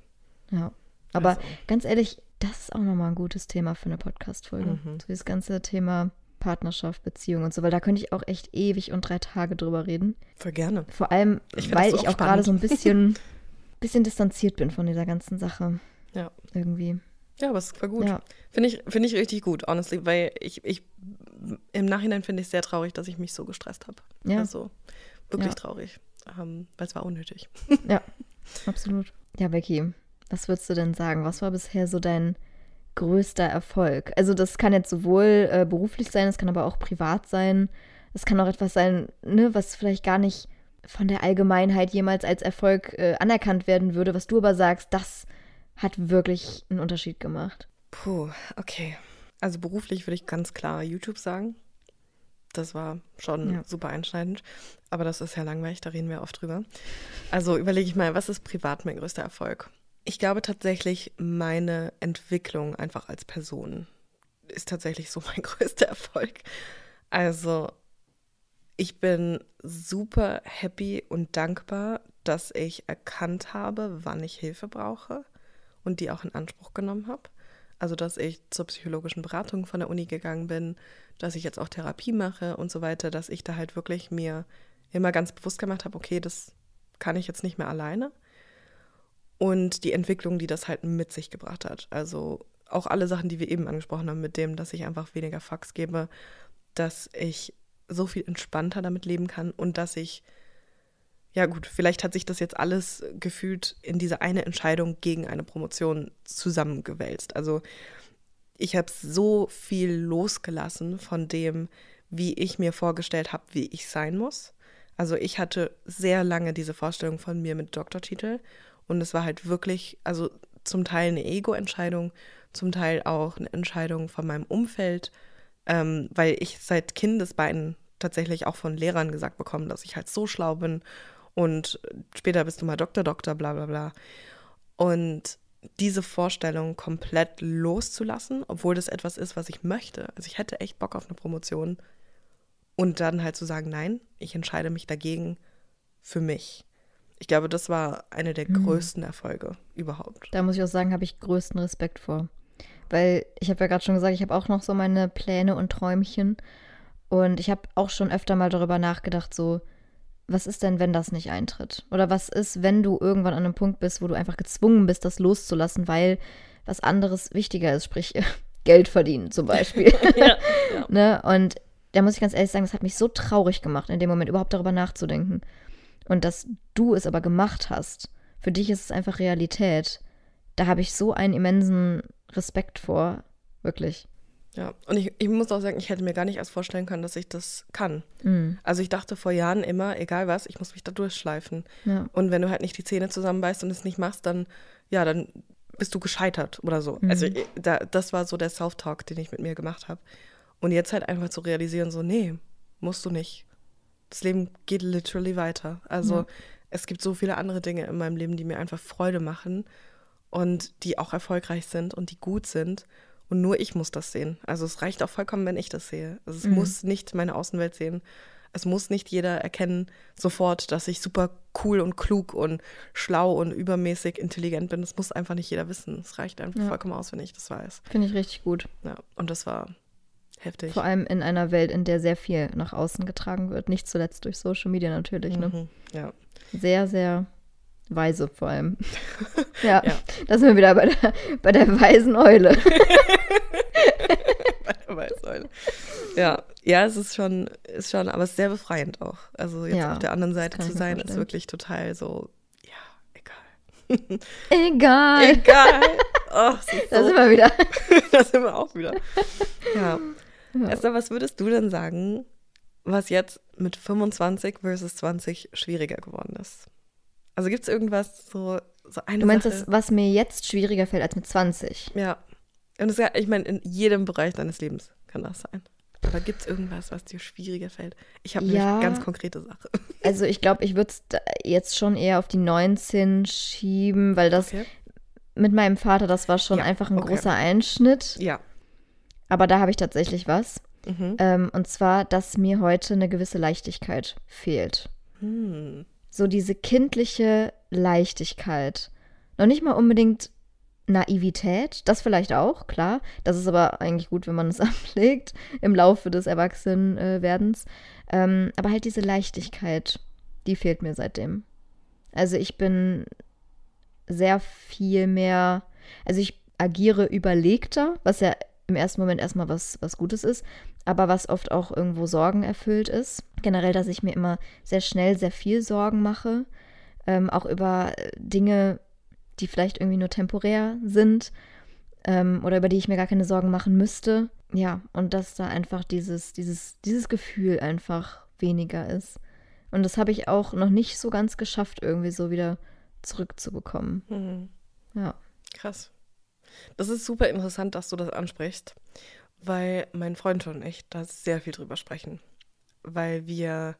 Ja. Aber Also. ganz ehrlich, das ist auch nochmal ein gutes Thema für eine Podcast-Folge. Mhm. So dieses ganze Thema Partnerschaft, Beziehung und so, weil da könnte ich auch echt ewig und drei Tage drüber reden. Voll gerne. Vor allem, Ich find weil das ich auch gerade so ein bisschen, (laughs) bisschen distanziert bin von dieser ganzen Sache. Ja. Irgendwie. Ja, aber es voll gut. Ja. Finde ich, finde ich richtig gut, honestly, weil ich, ich im Nachhinein finde ich sehr traurig, dass ich mich so gestresst habe. Ja. Also wirklich Ja. traurig. Ähm, weil es war unnötig. Ja, (laughs) absolut. Ja, Becky, was würdest du denn sagen? Was war bisher so dein größter Erfolg? Also das kann jetzt sowohl äh, beruflich sein, es kann aber auch privat sein. Es kann auch etwas sein, ne, was vielleicht gar nicht von der Allgemeinheit jemals als Erfolg äh, anerkannt werden würde, was du aber sagst, das hat wirklich einen Unterschied gemacht. Puh, okay. Also beruflich würde ich ganz klar YouTube sagen. Das war schon Ja. super einschneidend. Aber das ist ja langweilig, da reden wir oft drüber. Also überlege ich mal, was ist privat mein größter Erfolg? Ich glaube tatsächlich, meine Entwicklung einfach als Person ist tatsächlich so (laughs) mein größter Erfolg. Also ich bin super happy und dankbar, dass ich erkannt habe, wann ich Hilfe brauche und die auch in Anspruch genommen habe. Also, dass ich zur psychologischen Beratung von der Uni gegangen bin, dass ich jetzt auch Therapie mache und so weiter, dass ich da halt wirklich mir immer ganz bewusst gemacht habe, okay, das kann ich jetzt nicht mehr alleine. Und die Entwicklung, die das halt mit sich gebracht hat. Also auch alle Sachen, die wir eben angesprochen haben, mit dem, dass ich einfach weniger Fax gebe, dass ich so viel entspannter damit leben kann und dass ich ja gut, vielleicht hat sich das jetzt alles gefühlt in diese eine Entscheidung gegen eine Promotion zusammengewälzt. Also ich habe so viel losgelassen von dem, wie ich mir vorgestellt habe, wie ich sein muss. Also ich hatte sehr lange diese Vorstellung von mir mit Doktortitel und es war halt wirklich, also zum Teil eine Ego-Entscheidung, zum Teil auch eine Entscheidung von meinem Umfeld, ähm, weil ich seit Kindesbeinen tatsächlich auch von Lehrern gesagt bekommen, dass ich halt so schlau bin und später bist du mal Doktor, Doktor, bla bla bla. Und diese Vorstellung komplett loszulassen, obwohl das etwas ist, was ich möchte. Also ich hätte echt Bock auf eine Promotion und dann halt zu sagen, nein, ich entscheide mich dagegen für mich. Ich glaube, das war einer der Mhm. größten Erfolge überhaupt. Da muss ich auch sagen, habe ich größten Respekt vor. Weil ich habe ja gerade schon gesagt, ich habe auch noch so meine Pläne und Träumchen. Und ich habe auch schon öfter mal darüber nachgedacht, so, was ist denn, wenn das nicht eintritt? Oder was ist, wenn du irgendwann an einem Punkt bist, wo du einfach gezwungen bist, das loszulassen, weil was anderes wichtiger ist, sprich (laughs) Geld verdienen zum Beispiel. (laughs) ja, ja. (laughs) Ne? Und da muss ich ganz ehrlich sagen, das hat mich so traurig gemacht, in dem Moment überhaupt darüber nachzudenken. Und dass du es aber gemacht hast, für dich ist es einfach Realität. Da habe ich so einen immensen Respekt vor, wirklich. Ja, und ich, ich muss auch sagen, ich hätte mir gar nicht erst vorstellen können, dass ich das kann. Mhm. Also ich dachte vor Jahren immer, egal was, ich muss mich da durchschleifen. Ja. Und wenn du halt nicht die Zähne zusammenbeißt und es nicht machst, dann, ja, dann bist du gescheitert oder so. Mhm. Also ich- da, das war so der Self-Talk, den ich mit mir gemacht habe. Und jetzt halt einfach zu realisieren, so, nee, musst du nicht. Das Leben geht literally weiter. Also Ja. es gibt so viele andere Dinge in meinem Leben, die mir einfach Freude machen und die auch erfolgreich sind und die gut sind. Und nur ich muss das sehen. Also es reicht auch vollkommen, wenn ich das sehe. Also es Mhm. muss nicht meine Außenwelt sehen. Es muss nicht jeder erkennen sofort, dass ich super cool und klug und schlau und übermäßig intelligent bin. Das muss einfach nicht jeder wissen. Es reicht einfach Ja. vollkommen aus, wenn ich das weiß. Finde ich richtig gut. Ja, und das war heftig. Vor allem in einer Welt, in der sehr viel nach außen getragen wird. Nicht zuletzt durch Social Media natürlich. Ne? Mhm. Ja. Sehr, sehr weise vor allem. (laughs) ja, Ja. da sind wir wieder bei der, bei der weisen Eule. (laughs) bei der Weißsäule. Ja, ja, es ist schon, ist schon, aber es ist sehr befreiend auch. Also jetzt Ja, auf der anderen Seite zu sein, ist wirklich total so, ja, egal. Egal. Egal. Oh, ist Da so, sind wir wieder. (laughs) da sind wir auch wieder. Ja. Ja. Esther, was würdest du denn sagen, was jetzt mit 25 versus 20 schwieriger geworden ist? Also gibt es irgendwas, so, so eine Du meinst Sache? das, was mir jetzt schwieriger fällt als mit 20? Ja. Und das, ich meine, in jedem Bereich deines Lebens kann das sein. Aber gibt es irgendwas, was dir schwieriger fällt? Ich habe Ja. eine ganz konkrete Sache. (laughs) Also ich glaube, ich würde es jetzt schon eher auf die 19 schieben, weil das Okay. mit meinem Vater, das war schon Ja, einfach ein okay. großer Einschnitt. Ja. Aber da habe ich tatsächlich was. Mhm. Ähm, und zwar, dass mir heute eine gewisse Leichtigkeit fehlt. Hm. So diese kindliche Leichtigkeit. Noch nicht mal unbedingt Naivität, das vielleicht auch, klar. Das ist aber eigentlich gut, wenn man es (laughs) ablegt im Laufe des Erwachsenwerdens. Ähm, aber halt diese Leichtigkeit, die fehlt mir seitdem. Also ich bin sehr viel mehr, also ich agiere überlegter, was ja im ersten Moment erstmal was, was Gutes ist, aber was oft auch irgendwo Sorgen erfüllt ist. Generell, dass ich mir immer sehr schnell sehr viel Sorgen mache, ähm, auch über Dinge, die vielleicht irgendwie nur temporär sind ähm, oder über die ich mir gar keine Sorgen machen müsste. Ja, und dass da einfach dieses, dieses, dieses Gefühl einfach weniger ist. Und das habe ich auch noch nicht so ganz geschafft, irgendwie so wieder zurückzubekommen. Mhm. Ja. Krass. Das ist super interessant, dass du das ansprichst, weil mein Freund und ich da sehr viel drüber sprechen. Weil wir,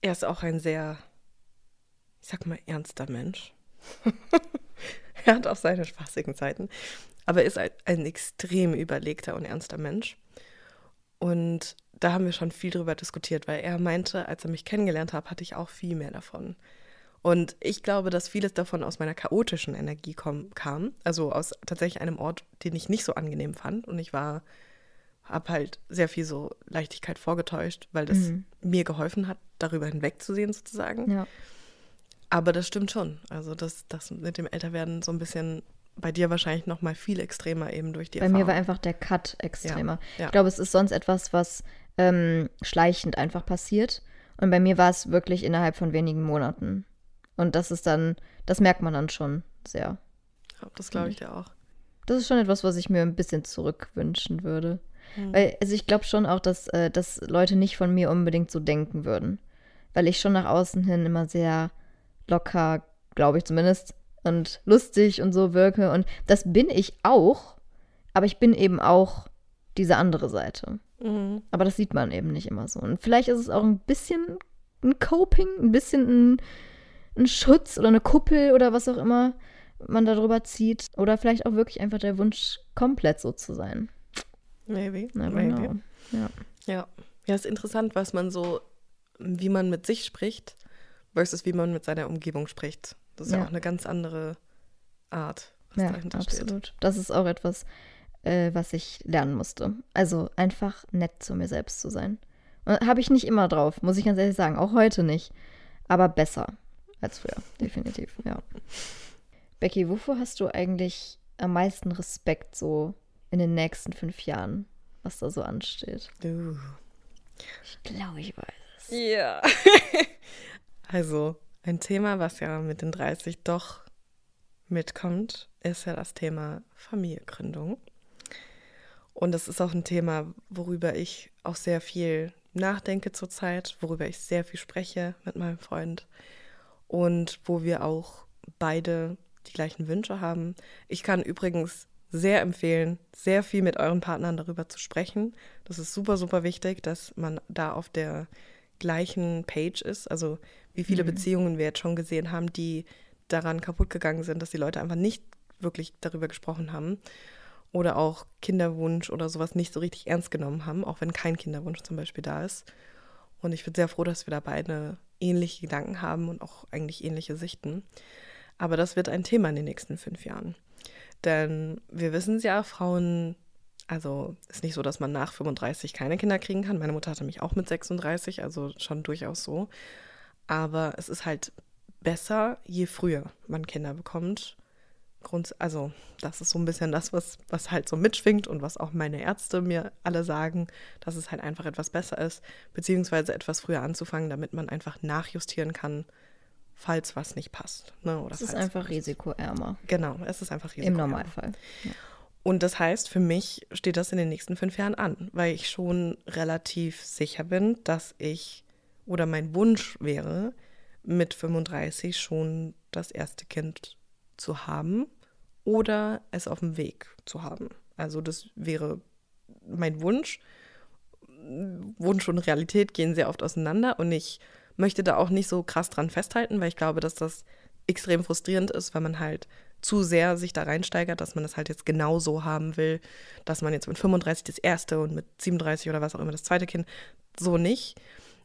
er ist auch ein sehr, ich sag mal, ernster Mensch. (laughs) er hat auch seine spaßigen Zeiten. Aber er ist ein, ein extrem überlegter und ernster Mensch. Und da haben wir schon viel drüber diskutiert, weil er meinte, als er mich kennengelernt hat, hatte ich auch viel mehr davon. Und ich glaube, dass vieles davon aus meiner chaotischen Energie kom kam. Also aus tatsächlich einem Ort, den ich nicht so angenehm fand. Und ich war, habe halt sehr viel so Leichtigkeit vorgetäuscht, weil das mhm. mir geholfen hat, darüber hinwegzusehen sozusagen. Ja. Aber das stimmt schon. Also das, das mit dem Älterwerden so ein bisschen bei dir wahrscheinlich noch mal viel extremer eben durch die Bei Erfahrung. mir war einfach der Cut extremer. Ja, ja. Ich glaube, es ist sonst etwas, was ähm, schleichend einfach passiert. Und bei mir war es wirklich innerhalb von wenigen Monaten. Und das ist dann, das merkt man dann schon sehr. Ja, das glaube ich dir auch. Das ist schon etwas, was ich mir ein bisschen zurückwünschen würde. Mhm. Weil, also ich glaube schon auch, dass, äh, dass Leute nicht von mir unbedingt so denken würden. Weil ich schon nach außen hin immer sehr locker, glaube ich zumindest, und lustig und so wirke. Und das bin ich auch, aber ich bin eben auch diese andere Seite. Mhm. Aber das sieht man eben nicht immer so. Und vielleicht ist es auch ein bisschen ein Coping, ein bisschen ein, ein Schutz oder eine Kuppel oder was auch immer man darüber zieht. Oder vielleicht auch wirklich einfach der Wunsch, komplett so zu sein. Maybe. Maybe. Know. Ja. ja. Ja, ist interessant, was man so, wie man mit sich spricht versus wie man mit seiner Umgebung spricht. Das ist ja, ja auch eine ganz andere Art, was ja, dahinter absolut. steht. Das ist auch etwas, äh, was ich lernen musste. Also einfach nett zu mir selbst zu sein. Habe ich nicht immer drauf, muss ich ganz ehrlich sagen. Auch heute nicht. Aber besser als früher, definitiv, ja. Becky, wovor hast du eigentlich am meisten Respekt so in den nächsten fünf Jahren, was da so ansteht? Du. Ich glaube, ich weiß es. Ja. (laughs) Also, ein Thema, was ja mit den 30 doch mitkommt, ist ja das Thema Familiengründung. Und das ist auch ein Thema, worüber ich auch sehr viel nachdenke zurzeit, worüber ich sehr viel spreche mit meinem Freund und wo wir auch beide die gleichen Wünsche haben. Ich kann übrigens sehr empfehlen, sehr viel mit euren Partnern darüber zu sprechen. Das ist super, super wichtig, dass man da auf der gleichen Page ist. Also wie viele mhm. Beziehungen wir jetzt schon gesehen haben, die daran kaputt gegangen sind, dass die Leute einfach nicht wirklich darüber gesprochen haben oder auch Kinderwunsch oder sowas nicht so richtig ernst genommen haben, auch wenn kein Kinderwunsch zum Beispiel da ist. Und ich bin sehr froh, dass wir da beide ähnliche Gedanken haben und auch eigentlich ähnliche Sichten. Aber das wird ein Thema in den nächsten fünf Jahren. Denn wir wissen es ja, Frauen, also ist nicht so, dass man nach 35 keine Kinder kriegen kann. Meine Mutter hatte mich auch mit 36, also schon durchaus so. Aber es ist halt besser, je früher man Kinder bekommt. Grund, also, das ist so ein bisschen das, was, was halt so mitschwingt und was auch meine Ärzte mir alle sagen, dass es halt einfach etwas besser ist, beziehungsweise etwas früher anzufangen, damit man einfach nachjustieren kann, falls was nicht passt. Ne? Oder es ist einfach risikoärmer. Genau, es ist einfach risikoärmer. Im Normalfall. Ja. Und das heißt, für mich steht das in den nächsten fünf Jahren an, weil ich schon relativ sicher bin, dass ich oder mein Wunsch wäre, mit 35 schon das erste Kind zu haben oder es auf dem Weg zu haben. Also das wäre mein Wunsch. Wunsch und Realität gehen sehr oft auseinander und ich möchte da auch nicht so krass dran festhalten, weil ich glaube, dass das extrem frustrierend ist, wenn man halt zu sehr sich da reinsteigert, dass man das halt jetzt genau so haben will, dass man jetzt mit 35 das erste und mit 37 oder was auch immer das zweite Kind so nicht.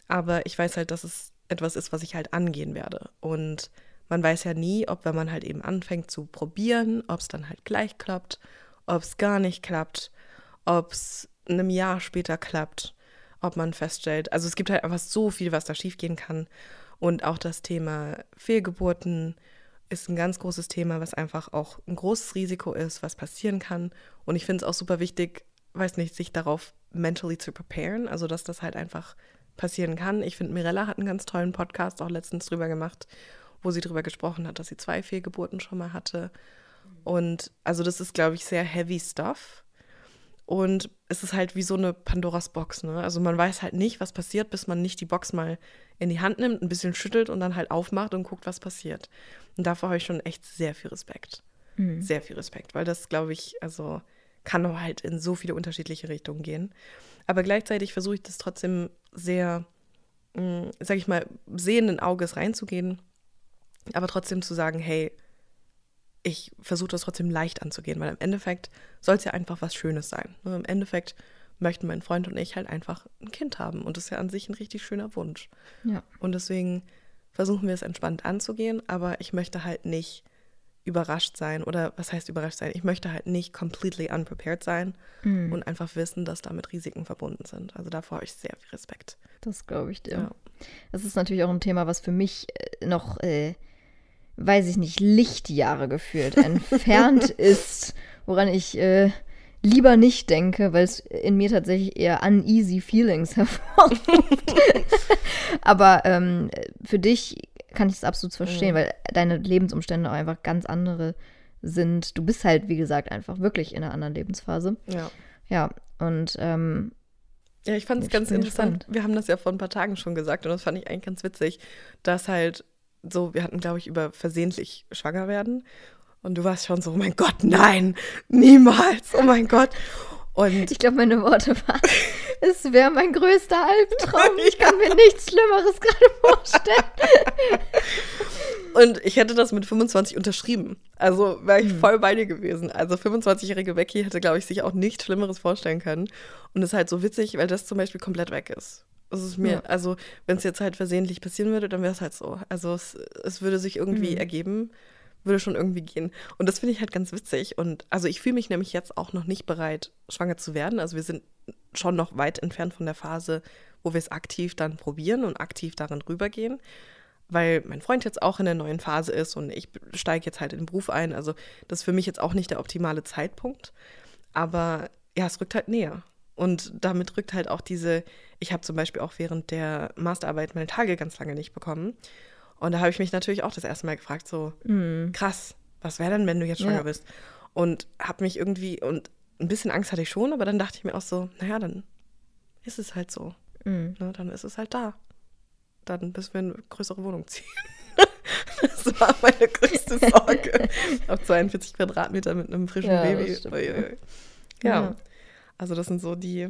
Aber ich weiß halt, dass es etwas ist, was ich halt angehen werde. Und man weiß ja nie, ob wenn man halt eben anfängt zu probieren, ob es dann halt gleich klappt, ob es gar nicht klappt, ob es einem Jahr später klappt, ob man feststellt. Also es gibt halt einfach so viel, was da schiefgehen kann. Und auch das Thema Fehlgeburten ist ein ganz großes Thema, was einfach auch ein großes Risiko ist, was passieren kann. Und ich finde es auch super wichtig, weiß nicht, sich darauf mentally zu preparen, also dass das halt einfach passieren kann. Ich finde, Mirella hat einen ganz tollen Podcast auch letztens drüber gemacht, wo sie drüber gesprochen hat, dass sie zwei Fehlgeburten schon mal hatte. Und also das ist, glaube ich, sehr heavy stuff. Und es ist halt wie so eine Pandoras Box, ne? Also man weiß halt nicht, was passiert, bis man nicht die Box mal in die Hand nimmt, ein bisschen schüttelt und dann halt aufmacht und guckt, was passiert. Und davor habe ich schon echt sehr viel Respekt. Mhm. Sehr viel Respekt, weil das, glaube ich, also kann halt in so viele unterschiedliche Richtungen gehen. Aber gleichzeitig versuche ich das trotzdem sehr, mh, mm, sag ich mal, sehenden Auges reinzugehen, aber trotzdem zu sagen, hey, ich versuche das trotzdem leicht anzugehen, weil im Endeffekt soll es ja einfach was Schönes sein. Im Endeffekt möchten mein Freund und ich halt einfach ein Kind haben und das ist ja an sich ein richtig schöner Wunsch. Ja. Und deswegen versuchen wir es entspannt anzugehen, aber ich möchte halt nicht überrascht sein oder was heißt überrascht sein? Ich möchte halt nicht completely unprepared sein mm. und einfach wissen, dass damit Risiken verbunden sind. Also davor habe ich sehr viel Respekt. Das glaube ich dir. Ja. Das ist natürlich auch ein Thema, was für mich äh, noch, äh, weiß ich nicht, Lichtjahre gefühlt entfernt (laughs) ist, woran ich äh, lieber nicht denke, weil es in mir tatsächlich eher uneasy Feelings (laughs) hervorruft. (laughs) Aber ähm, für dich kann ich es absolut verstehen, mhm. weil deine Lebensumstände auch einfach ganz andere sind. Du bist halt, wie gesagt, einfach wirklich in einer anderen Lebensphase. Ja. Ja, und ähm, ja, ich fand es ganz interessant. Spannend. Wir haben das ja vor ein paar Tagen schon gesagt und das fand ich eigentlich ganz witzig, dass halt so, wir hatten, glaube ich, über versehentlich schwanger werden. Und du warst schon so, oh mein Gott, nein, niemals, oh mein Gott. Und ich glaube, meine Worte waren, (laughs) es wäre mein größter Albtraum. Ich kann mir nichts Schlimmeres gerade vorstellen. (laughs) Und ich hätte das mit 25 unterschrieben. Also wäre ich hm. voll bei dir gewesen. Also 25-jährige Becky hätte, glaube ich, sich auch nichts Schlimmeres vorstellen können. Und es ist halt so witzig, weil das zum Beispiel komplett weg ist. Es ist mir, ja. also wenn es jetzt halt versehentlich passieren würde, dann wäre es halt so. Also es, es würde sich irgendwie mhm. ergeben würde schon irgendwie gehen. Und das finde ich halt ganz witzig. Und also ich fühle mich nämlich jetzt auch noch nicht bereit, schwanger zu werden. Also wir sind schon noch weit entfernt von der Phase, wo wir es aktiv dann probieren und aktiv darin rübergehen. Weil mein Freund jetzt auch in der neuen Phase ist und ich steige jetzt halt in den Beruf ein. Also das ist für mich jetzt auch nicht der optimale Zeitpunkt. Aber ja, es rückt halt näher. Und damit rückt halt auch diese, ich habe zum Beispiel auch während der Masterarbeit meine Tage ganz lange nicht bekommen. Und da habe ich mich natürlich auch das erste Mal gefragt, so mm. krass, was wäre denn, wenn du jetzt schwanger ja. bist? Und habe mich irgendwie, und ein bisschen Angst hatte ich schon, aber dann dachte ich mir auch so, naja, dann ist es halt so. Mm. Ne, dann ist es halt da. Dann müssen wir eine größere Wohnung ziehen. (laughs) das war meine größte (laughs) Sorge. Auf 42 Quadratmeter mit einem frischen ja, Baby. Ja. ja. Also das sind so die,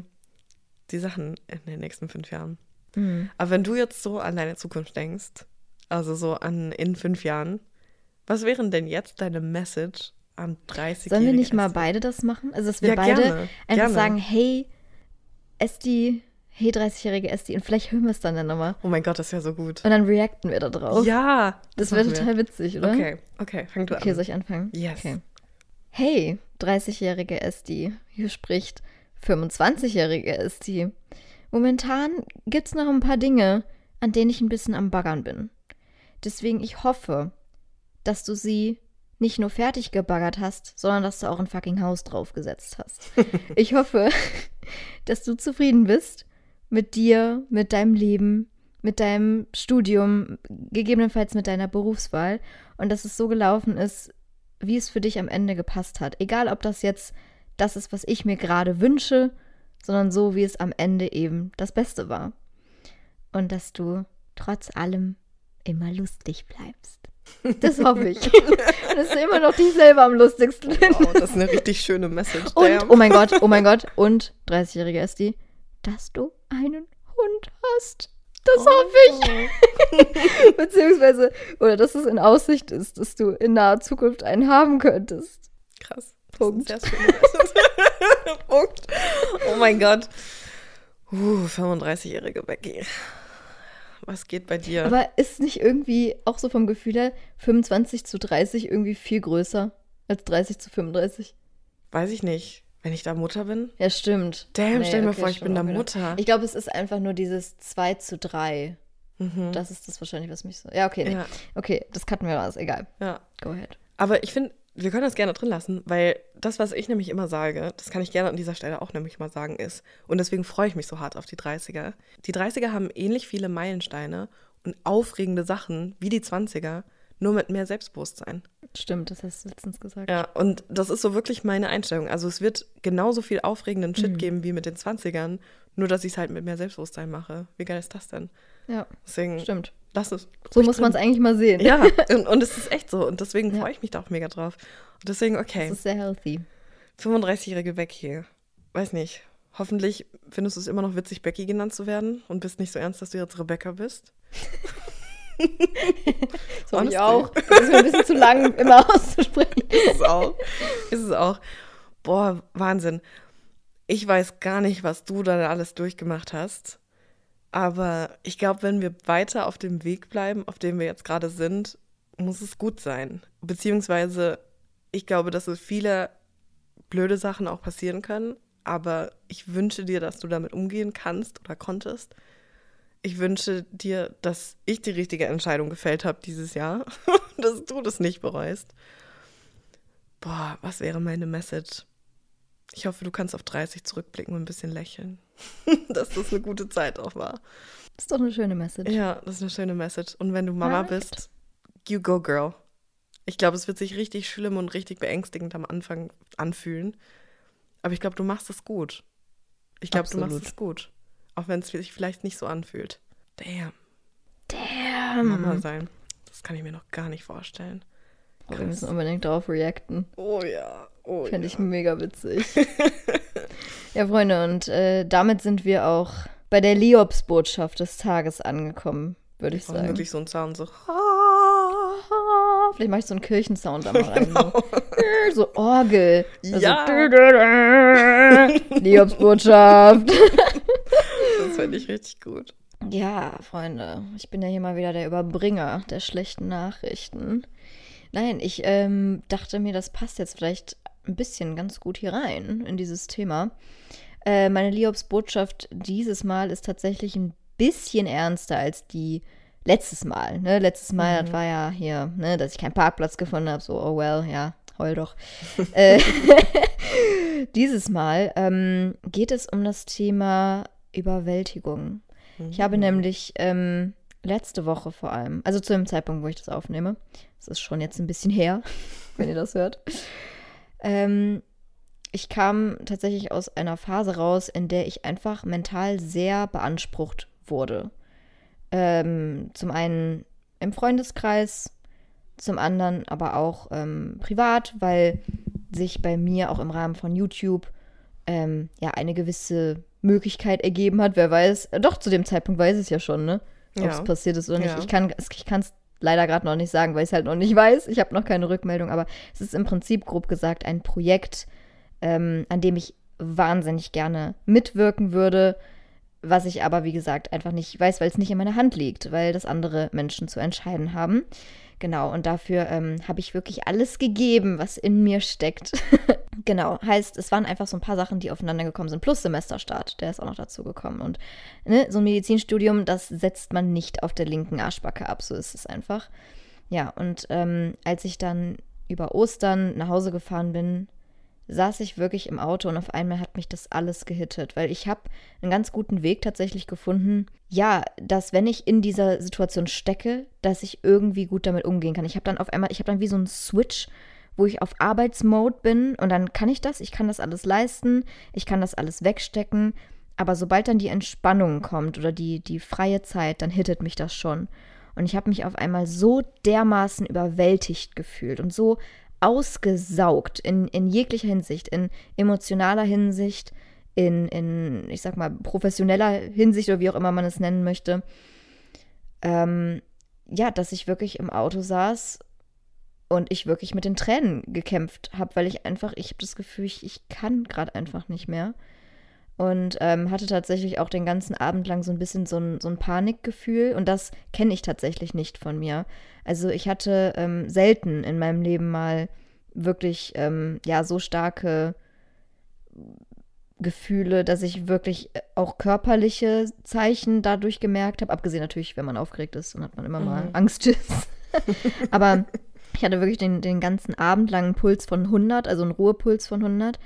die Sachen in den nächsten fünf Jahren. Mhm. Aber wenn du jetzt so an deine Zukunft denkst, also so an in fünf Jahren. Was wären denn jetzt deine Message an 30 Sollen wir nicht mal beide das machen? Also, dass wir ja, beide gerne, einfach gerne. sagen, hey, Esti, hey, 30-jährige Esti, und vielleicht hören wir es dann dann nochmal. Oh mein Gott, das wäre so gut. Und dann reacten wir da drauf. Ja. Das, das wäre total witzig, oder? Okay, okay, fang du okay, an. Okay, soll ich anfangen? Yes. Okay. Hey, 30-jährige Esti, hier spricht 25-jährige Esti. Momentan gibt es noch ein paar Dinge, an denen ich ein bisschen am Baggern bin. Deswegen, ich hoffe, dass du sie nicht nur fertig gebaggert hast, sondern dass du auch ein fucking Haus draufgesetzt hast. (laughs) ich hoffe, (laughs) dass du zufrieden bist mit dir, mit deinem Leben, mit deinem Studium, gegebenenfalls mit deiner Berufswahl und dass es so gelaufen ist, wie es für dich am Ende gepasst hat. Egal, ob das jetzt das ist, was ich mir gerade wünsche, sondern so, wie es am Ende eben das Beste war. Und dass du trotz allem immer lustig bleibst. Das hoffe ich. dass (laughs) du immer noch dich selber am lustigsten findest. Wow, das ist eine richtig schöne Message. Und, oh mein Gott, oh mein Gott. Und 30-jährige Esti, dass du einen Hund hast. Das oh. hoffe ich. (laughs) Beziehungsweise, oder dass es in Aussicht ist, dass du in naher Zukunft einen haben könntest. Krass. Punkt. (laughs) Punkt. Oh mein Gott. Uh, 35-jährige Becky. was geht bei dir? Aber ist nicht irgendwie auch so vom Gefühl her 25 zu 30 irgendwie viel größer als 30 zu 35? Weiß ich nicht. Wenn ich da Mutter bin? Ja, stimmt. Damn, Nee, stell mir okay, vor, ich bin da. Mutter. Ich glaube, es ist einfach nur dieses 2 zu 3. Mhm. Das ist das wahrscheinlich, was mich so. Ja, okay, nee. Ja, Okay, das cutten wir raus. Egal. ja. Go ahead. Aber ich finde, wir können das gerne drin lassen, weil das, was ich nämlich immer sage, das kann ich gerne an dieser Stelle auch nämlich mal sagen, ist, und deswegen freue ich mich so hart auf die 30er. Die 30er haben ähnlich viele Meilensteine und aufregende Sachen wie die 20er, nur mit mehr Selbstbewusstsein. Stimmt, das hast du letztens gesagt. Ja, und das ist so wirklich meine Einstellung. Also es wird genauso viel aufregenden Shit Mhm. geben wie mit den 20ern, nur dass ich es halt mit mehr Selbstbewusstsein mache. Wie geil ist das denn? Ja, Deswegen, stimmt. Lass es. So muss man es eigentlich mal sehen. Ja, (laughs) und, und es ist echt so. Und deswegen Ja. freue ich mich da auch mega drauf. Und deswegen, okay. Das ist sehr healthy. 35-jährige Becky. Weiß nicht. Hoffentlich findest du es immer noch witzig, Becky genannt zu werden und bist nicht so ernst, dass du jetzt Rebecca bist. (laughs) So ich auch. Das ist mir ein bisschen zu lang, (laughs) immer auszusprechen. Ist es auch. Ist es auch. Boah, Wahnsinn. Ich weiß gar nicht, was du da alles durchgemacht hast. Aber ich glaube, wenn wir weiter auf dem Weg bleiben, auf dem wir jetzt gerade sind, muss es gut sein. Beziehungsweise, ich glaube, dass es viele blöde Sachen auch passieren können. Aber ich wünsche dir, dass du damit umgehen kannst oder konntest. Ich wünsche dir, dass ich die richtige Entscheidung gefällt habe dieses Jahr. (laughs) dass du das nicht bereust. Boah, was wäre meine Message? Ich hoffe, du kannst auf 30 zurückblicken und ein bisschen lächeln. (laughs) dass das eine gute Zeit auch war. Das ist doch eine schöne Message. Ja, das ist eine schöne Message. Und wenn du Mama Right. bist, you go, girl. Ich glaube, es wird sich richtig schlimm und richtig beängstigend am Anfang anfühlen. Aber ich glaube, du machst es gut. Ich glaube, du machst es gut. Auch wenn es sich vielleicht nicht so anfühlt. Damn, Damn. Mama sein. Das kann ich mir noch gar nicht vorstellen. Oh, wir müssen unbedingt darauf reacten. Oh ja, oh Fände ja. ich mega witzig. (laughs) ja, Freunde, und äh, damit sind wir auch bei der Leops-Botschaft des Tages angekommen, würde ich Und sagen. wirklich so ein Sound so. Vielleicht mache ich so einen Kirchensound da (laughs) mal rein. So, so Orgel. Also, Ja. Leops-Botschaft. (laughs) Das fände ich richtig gut. Ja, Freunde, ich bin ja hier mal wieder der Überbringer der schlechten Nachrichten. Nein, ich ähm, dachte mir, das passt jetzt vielleicht ein bisschen ganz gut hier rein in dieses Thema. Äh, meine Leops-Botschaft dieses Mal ist tatsächlich ein bisschen ernster als die letztes Mal. Ne? Letztes Mal, das war ja hier, ne, dass ich keinen Parkplatz gefunden habe. So, oh well, ja, heul doch. (laughs) äh, (laughs) dieses Mal ähm, geht es um das Thema Überwältigung. Ich habe nämlich ähm, letzte Woche vor allem, also zu dem Zeitpunkt, wo ich das aufnehme, das ist schon jetzt ein bisschen her, (laughs) wenn ihr das hört, ähm, ich kam tatsächlich aus einer Phase raus, in der ich einfach mental sehr beansprucht wurde. Ähm, zum einen im Freundeskreis, zum anderen aber auch ähm, privat, weil sich bei mir auch im Rahmen von YouTube ähm, ja eine gewisse Möglichkeit ergeben hat. Wer weiß, doch zu dem Zeitpunkt weiß es ja schon, ne? Ob es Ja. passiert ist oder nicht. Ja. Ich kann es ich kann's leider gerade noch nicht sagen, weil ich es halt noch nicht weiß. Ich habe noch keine Rückmeldung, aber es ist im Prinzip grob gesagt ein Projekt, ähm, an dem ich wahnsinnig gerne mitwirken würde, was ich aber, wie gesagt, einfach nicht weiß, weil es nicht in meiner Hand liegt, weil das andere Menschen zu entscheiden haben. Genau, und dafür ähm, habe ich wirklich alles gegeben, was in mir steckt. (laughs) genau, heißt, es waren einfach so ein paar Sachen, die aufeinander gekommen sind, plus Semesterstart, der ist auch noch dazu gekommen. Und ne, so ein Medizinstudium, das setzt man nicht auf der linken Arschbacke ab, so ist es einfach. Ja, und ähm, als ich dann über Ostern nach Hause gefahren bin, saß ich wirklich im Auto und auf einmal hat mich das alles gehittet, weil ich habe einen ganz guten Weg tatsächlich gefunden, ja, dass wenn ich in dieser Situation stecke, dass ich irgendwie gut damit umgehen kann. Ich habe dann auf einmal, ich habe dann wie so einen Switch, wo ich auf Arbeitsmode bin und dann kann ich das, ich kann das alles leisten, ich kann das alles wegstecken, aber sobald dann die Entspannung kommt oder die, die freie Zeit, dann hittet mich das schon. Und ich habe mich auf einmal so dermaßen überwältigt gefühlt und so ausgesaugt in, in jeglicher Hinsicht, in emotionaler Hinsicht, in, in, ich sag mal, professioneller Hinsicht oder wie auch immer man es nennen möchte. Ähm, ja, dass ich wirklich im Auto saß und ich wirklich mit den Tränen gekämpft habe, weil ich einfach, ich habe das Gefühl, ich, ich kann gerade einfach nicht mehr. Und ähm, hatte tatsächlich auch den ganzen Abend lang so ein bisschen so ein, so ein Panikgefühl. Und das kenne ich tatsächlich nicht von mir. Also ich hatte ähm, selten in meinem Leben mal wirklich ähm, ja so starke Gefühle, dass ich wirklich äh, auch körperliche Zeichen dadurch gemerkt habe. Abgesehen natürlich, wenn man aufgeregt ist, dann hat man immer mhm. mal Angst. (laughs) Aber ich hatte wirklich den, den ganzen Abend lang einen Puls von 100, also einen Ruhepuls von 100.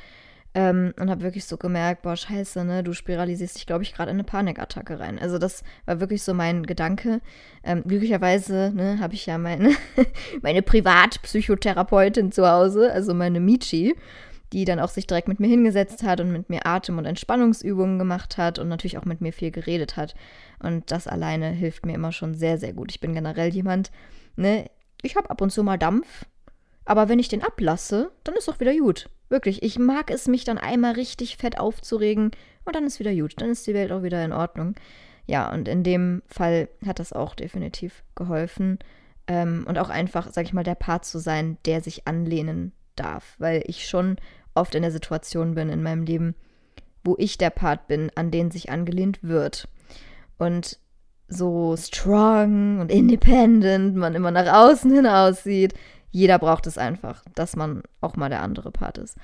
Ähm, und habe wirklich so gemerkt, boah, scheiße, ne, du spiralisierst dich, glaube ich, gerade in eine Panikattacke rein. Also das war wirklich so mein Gedanke. Ähm, glücklicherweise, ne, habe ich ja meine, (laughs) meine Privatpsychotherapeutin zu Hause, also meine Michi, die dann auch sich direkt mit mir hingesetzt hat und mit mir Atem- und Entspannungsübungen gemacht hat und natürlich auch mit mir viel geredet hat. Und das alleine hilft mir immer schon sehr, sehr gut. Ich bin generell jemand, ne, ich habe ab und zu mal Dampf, aber wenn ich den ablasse, dann ist auch wieder gut. Wirklich, ich mag es, mich dann einmal richtig fett aufzuregen und dann ist wieder gut. Dann ist die Welt auch wieder in Ordnung. Ja, und in dem Fall hat das auch definitiv geholfen. Ähm, und auch einfach, sag ich mal, der Part zu sein, der sich anlehnen darf. Weil ich schon oft in der Situation bin in meinem Leben, wo ich der Part bin, an den sich angelehnt wird. Und so strong und independent man immer nach außen hin aussieht, jeder braucht es einfach, dass man auch mal der andere Part ist.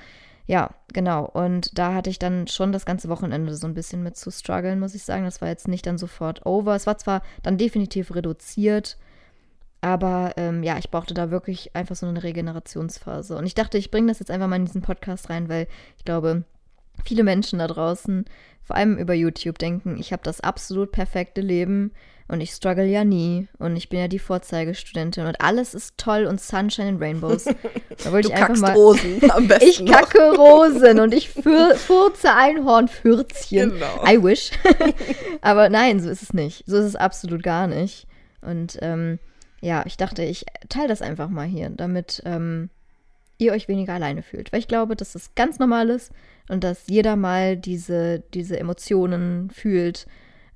Ja, genau. Und da hatte ich dann schon das ganze Wochenende so ein bisschen mit zu strugglen, muss ich sagen. Das war jetzt nicht dann sofort over. Es war zwar dann definitiv reduziert, aber ähm, ja, ich brauchte da wirklich einfach so eine Regenerationsphase. Und ich dachte, ich bringe das jetzt einfach mal in diesen Podcast rein, weil ich glaube, viele Menschen da draußen, vor allem über YouTube, denken, ich habe das absolut perfekte Leben und ich struggle ja nie. Und ich bin ja die Vorzeigestudentin. Und alles ist toll und Sunshine and Rainbows. Da wollte ich einfach mal. Rosen am besten. Ich kacke Rosen und ich furze Einhornfürzchen. Genau. I wish. (laughs) Aber nein, so ist es nicht. So ist es absolut gar nicht. Und ähm, ja, ich dachte, ich teile das einfach mal hier, damit ähm, ihr euch weniger alleine fühlt. Weil ich glaube, dass das ganz normal ist und dass jeder mal diese, diese Emotionen fühlt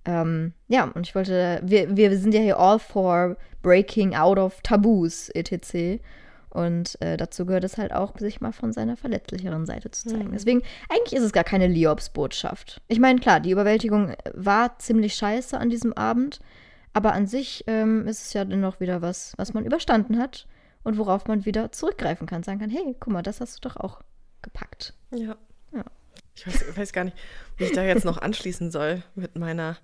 ähm, ja, und ich wollte, wir, wir sind ja hier all for breaking out of Tabus, etc. Und äh, dazu gehört es halt auch, sich mal von seiner verletzlicheren Seite zu zeigen. Mhm. Deswegen, eigentlich ist es gar keine Liobs-Botschaft. Ich meine, klar, die Überwältigung war ziemlich scheiße an diesem Abend, aber an sich ähm, ist es ja dennoch wieder was, was man überstanden hat und worauf man wieder zurückgreifen kann. Sagen kann, hey, guck mal, das hast du doch auch gepackt. Ja. Ich weiß, weiß gar nicht, wie ich da jetzt noch anschließen soll mit meiner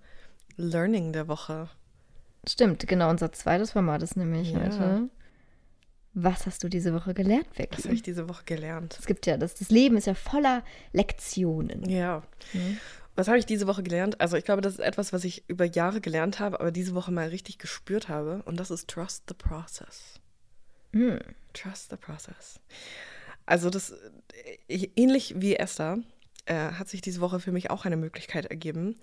Learning der Woche. Stimmt, genau, unser zweites Format ist nämlich ja. heute. Was hast du diese Woche gelernt, Vicky? Was habe ich diese Woche gelernt? Es gibt ja, das, das Leben ist ja voller Lektionen. Ja. Mhm. Was habe ich diese Woche gelernt? Also ich glaube, das ist etwas, was ich über Jahre gelernt habe, aber diese Woche mal richtig gespürt habe. Und das ist Trust the Process. Mhm. Trust the Process. Also das, äh, ähnlich wie Esther, äh, hat sich diese Woche für mich auch eine Möglichkeit ergeben.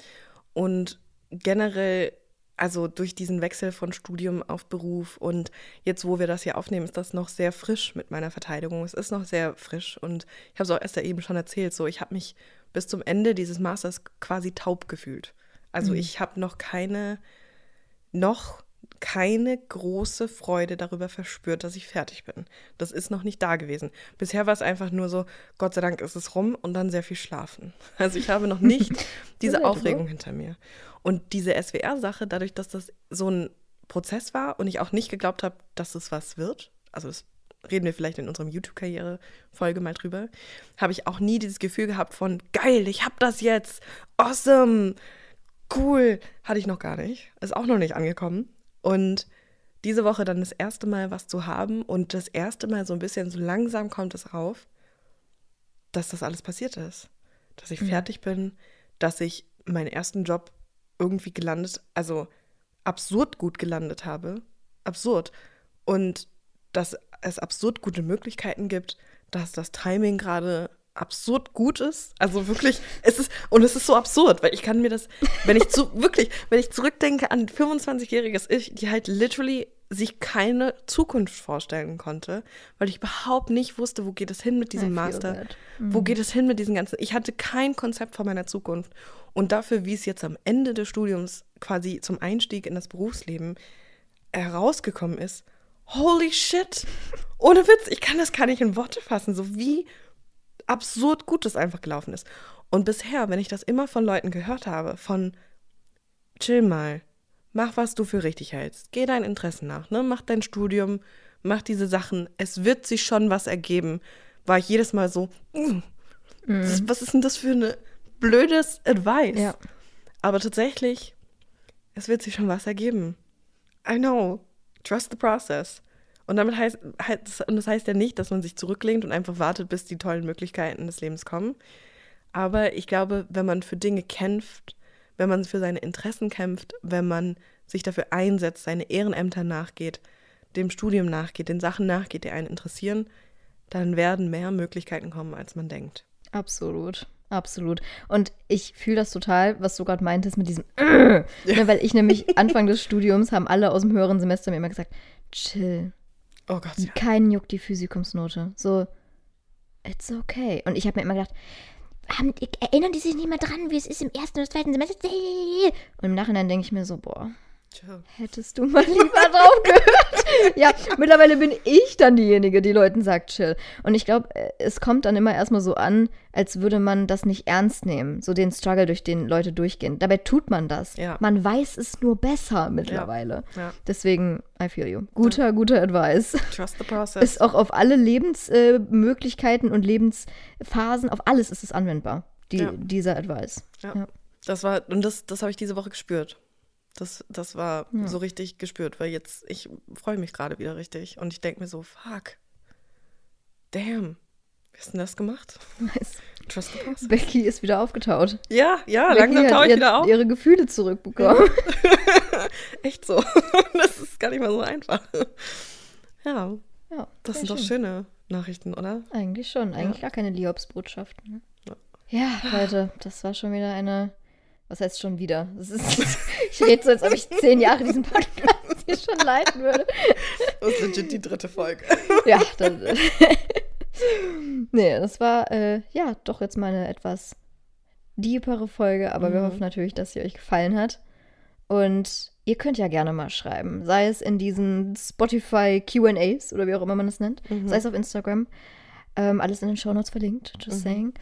Und generell, also durch diesen Wechsel von Studium auf Beruf und jetzt, wo wir das hier aufnehmen, ist das noch sehr frisch mit meiner Verteidigung. Es ist noch sehr frisch und ich habe es auch erst eben schon erzählt, so ich habe mich bis zum Ende dieses Masters quasi taub gefühlt. Also mhm. ich habe noch keine, noch keine große Freude darüber verspürt, dass ich fertig bin. Das ist noch nicht da gewesen. Bisher war es einfach nur so, Gott sei Dank ist es rum und dann sehr viel schlafen. (laughs) Also ich habe noch nicht (laughs) diese Aufregung so. hinter mir. Und diese SWR-Sache, dadurch, dass das so ein Prozess war und ich auch nicht geglaubt habe, dass es was wird, also das reden wir vielleicht in unserem YouTube-Karriere-Folge mal drüber, habe ich auch nie dieses Gefühl gehabt von, geil, ich habe das jetzt, awesome, cool, hatte ich noch gar nicht. Ist auch noch nicht angekommen. Und diese Woche dann das erste Mal was zu haben und das erste Mal so ein bisschen, so langsam kommt es rauf, dass das alles passiert ist. Dass ich mhm. fertig bin, dass ich meinen ersten Job irgendwie gelandet, also absurd gut gelandet habe. Absurd. Und dass es absurd gute Möglichkeiten gibt, dass das Timing gerade absurd gut ist. Also wirklich, es ist, und es ist so absurd, weil ich kann mir das, wenn ich zu, (laughs) wirklich, wenn ich zurückdenke an 25-jähriges Ich, die halt literally sich keine Zukunft vorstellen konnte, weil ich überhaupt nicht wusste, wo geht es hin mit diesem Master, mhm. wo geht es hin mit diesen ganzen, ich hatte kein Konzept von meiner Zukunft. Und dafür, wie es jetzt am Ende des Studiums quasi zum Einstieg in das Berufsleben herausgekommen ist, holy shit, (laughs) ohne Witz, ich kann das gar nicht in Worte fassen, so wie absurd gut das einfach gelaufen ist. Und bisher, wenn ich das immer von Leuten gehört habe, von chill mal, mach, was du für richtig hältst, geh deinen Interessen nach, ne? mach dein Studium, mach diese Sachen, es wird sich schon was ergeben, war ich jedes Mal so, mm, das, was ist denn das für ein blödes Advice? Ja. Aber tatsächlich, es wird sich schon was ergeben. I know. Trust the process. Und damit heißt, und das heißt ja nicht, dass man sich zurücklehnt und einfach wartet, bis die tollen Möglichkeiten des Lebens kommen. Aber ich glaube, wenn man für Dinge kämpft, wenn man für seine Interessen kämpft, wenn man sich dafür einsetzt, seine Ehrenämter nachgeht, dem Studium nachgeht, den Sachen nachgeht, die einen interessieren, dann werden mehr Möglichkeiten kommen, als man denkt. Absolut. Absolut. Und ich fühle das total, was du gerade meintest mit diesem, äh, (laughs) ne, weil ich nämlich Anfang des Studiums haben alle aus dem höheren Semester mir immer gesagt, chill, Oh Gott, ja. keinen juckt die Physikumsnote. So, it's okay. Und ich habe mir immer gedacht, haben, erinnern die sich nicht mehr dran, wie es ist im ersten oder zweiten Semester? Und im Nachhinein denke ich mir so, boah, Hättest du mal lieber (laughs) drauf gehört. ja, mittlerweile bin ich dann diejenige, die Leuten sagt, chill. Und ich glaube, es kommt dann immer erstmal so an, als würde man das nicht ernst nehmen, so den Struggle, durch den Leute durchgehen. Dabei tut man das. Ja. Man weiß es nur besser mittlerweile. Ja. Deswegen, I feel you. Guter, guter Advice. Trust the process. Ist auch auf alle Lebensmöglichkeiten äh, und Lebensphasen, auf alles ist es anwendbar, die, Ja. dieser Advice. Ja. Ja. Das war, und das, das habe ich diese Woche gespürt. Das, das war Ja. so richtig gespürt, weil jetzt, ich freue mich gerade wieder richtig. Und ich denke mir so, fuck. Damn. Wie hast du denn das gemacht? Nice. Trust the process. Becky ist wieder aufgetaut. Ja, ja, Becky langsam taue ich ihr- wieder auf. ihre Gefühle zurückbekommen. (laughs) Echt so. (laughs) Das ist gar nicht mal so einfach. Ja, Ja, das sind doch schön. schöne Nachrichten, oder? Eigentlich schon. Eigentlich Ja. gar keine Liobsbotschaften. Ne? Ja. Ja, Leute, das war schon wieder eine. Was heißt schon wieder? Ist, (laughs) ich rede so, als ob ich zehn Jahre diesen Podcast hier schon leiten würde. Das ist legit die dritte Folge. Ja, das, (laughs) nee, das war äh, ja doch jetzt mal eine etwas deepere Folge, aber wir Mhm. hoffen natürlich, dass sie euch gefallen hat. Und ihr könnt ja gerne mal schreiben, sei es in diesen Spotify QAs oder wie auch immer man das nennt, Mhm. sei es auf Instagram. Ähm, alles in den Shownotes verlinkt, just Mhm. saying.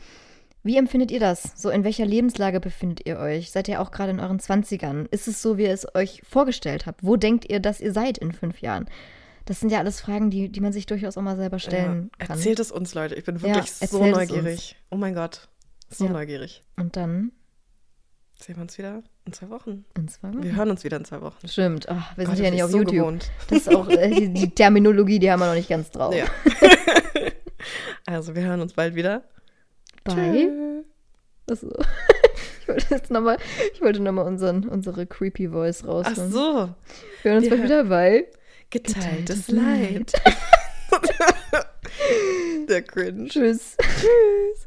Wie empfindet ihr das? So, in welcher Lebenslage befindet ihr euch? Seid ihr auch gerade in euren 20ern? Ist es so, wie ihr es euch vorgestellt habt? Wo denkt ihr, dass ihr seid in fünf Jahren? Das sind ja alles Fragen, die, die man sich durchaus auch mal selber stellen ja. kann. Erzählt es uns, Leute. Ich bin Ja, wirklich so erzählt es neugierig. Oh mein Gott. So Ja. neugierig. Und dann Sehen wir uns wieder in zwei Wochen. in zwei Wochen. Wir hören uns wieder in zwei Wochen. Stimmt. Ach, wir Gott, sind ja nicht auf so YouTube. gewohnt. Das ist auch (laughs) äh, die, die Terminologie, die haben wir noch nicht ganz drauf. Ja. (laughs) also, wir hören uns bald wieder. Tschö. Achso. (laughs) Ich wollte jetzt nochmal, ich wollte nochmal unseren, unsere creepy Voice Ach rausholen. so. Wir hören uns mal wieder bei. Geteiltes Geteiltes Leid. (laughs) (laughs) Der Cringe. Tschüss. Tschüss.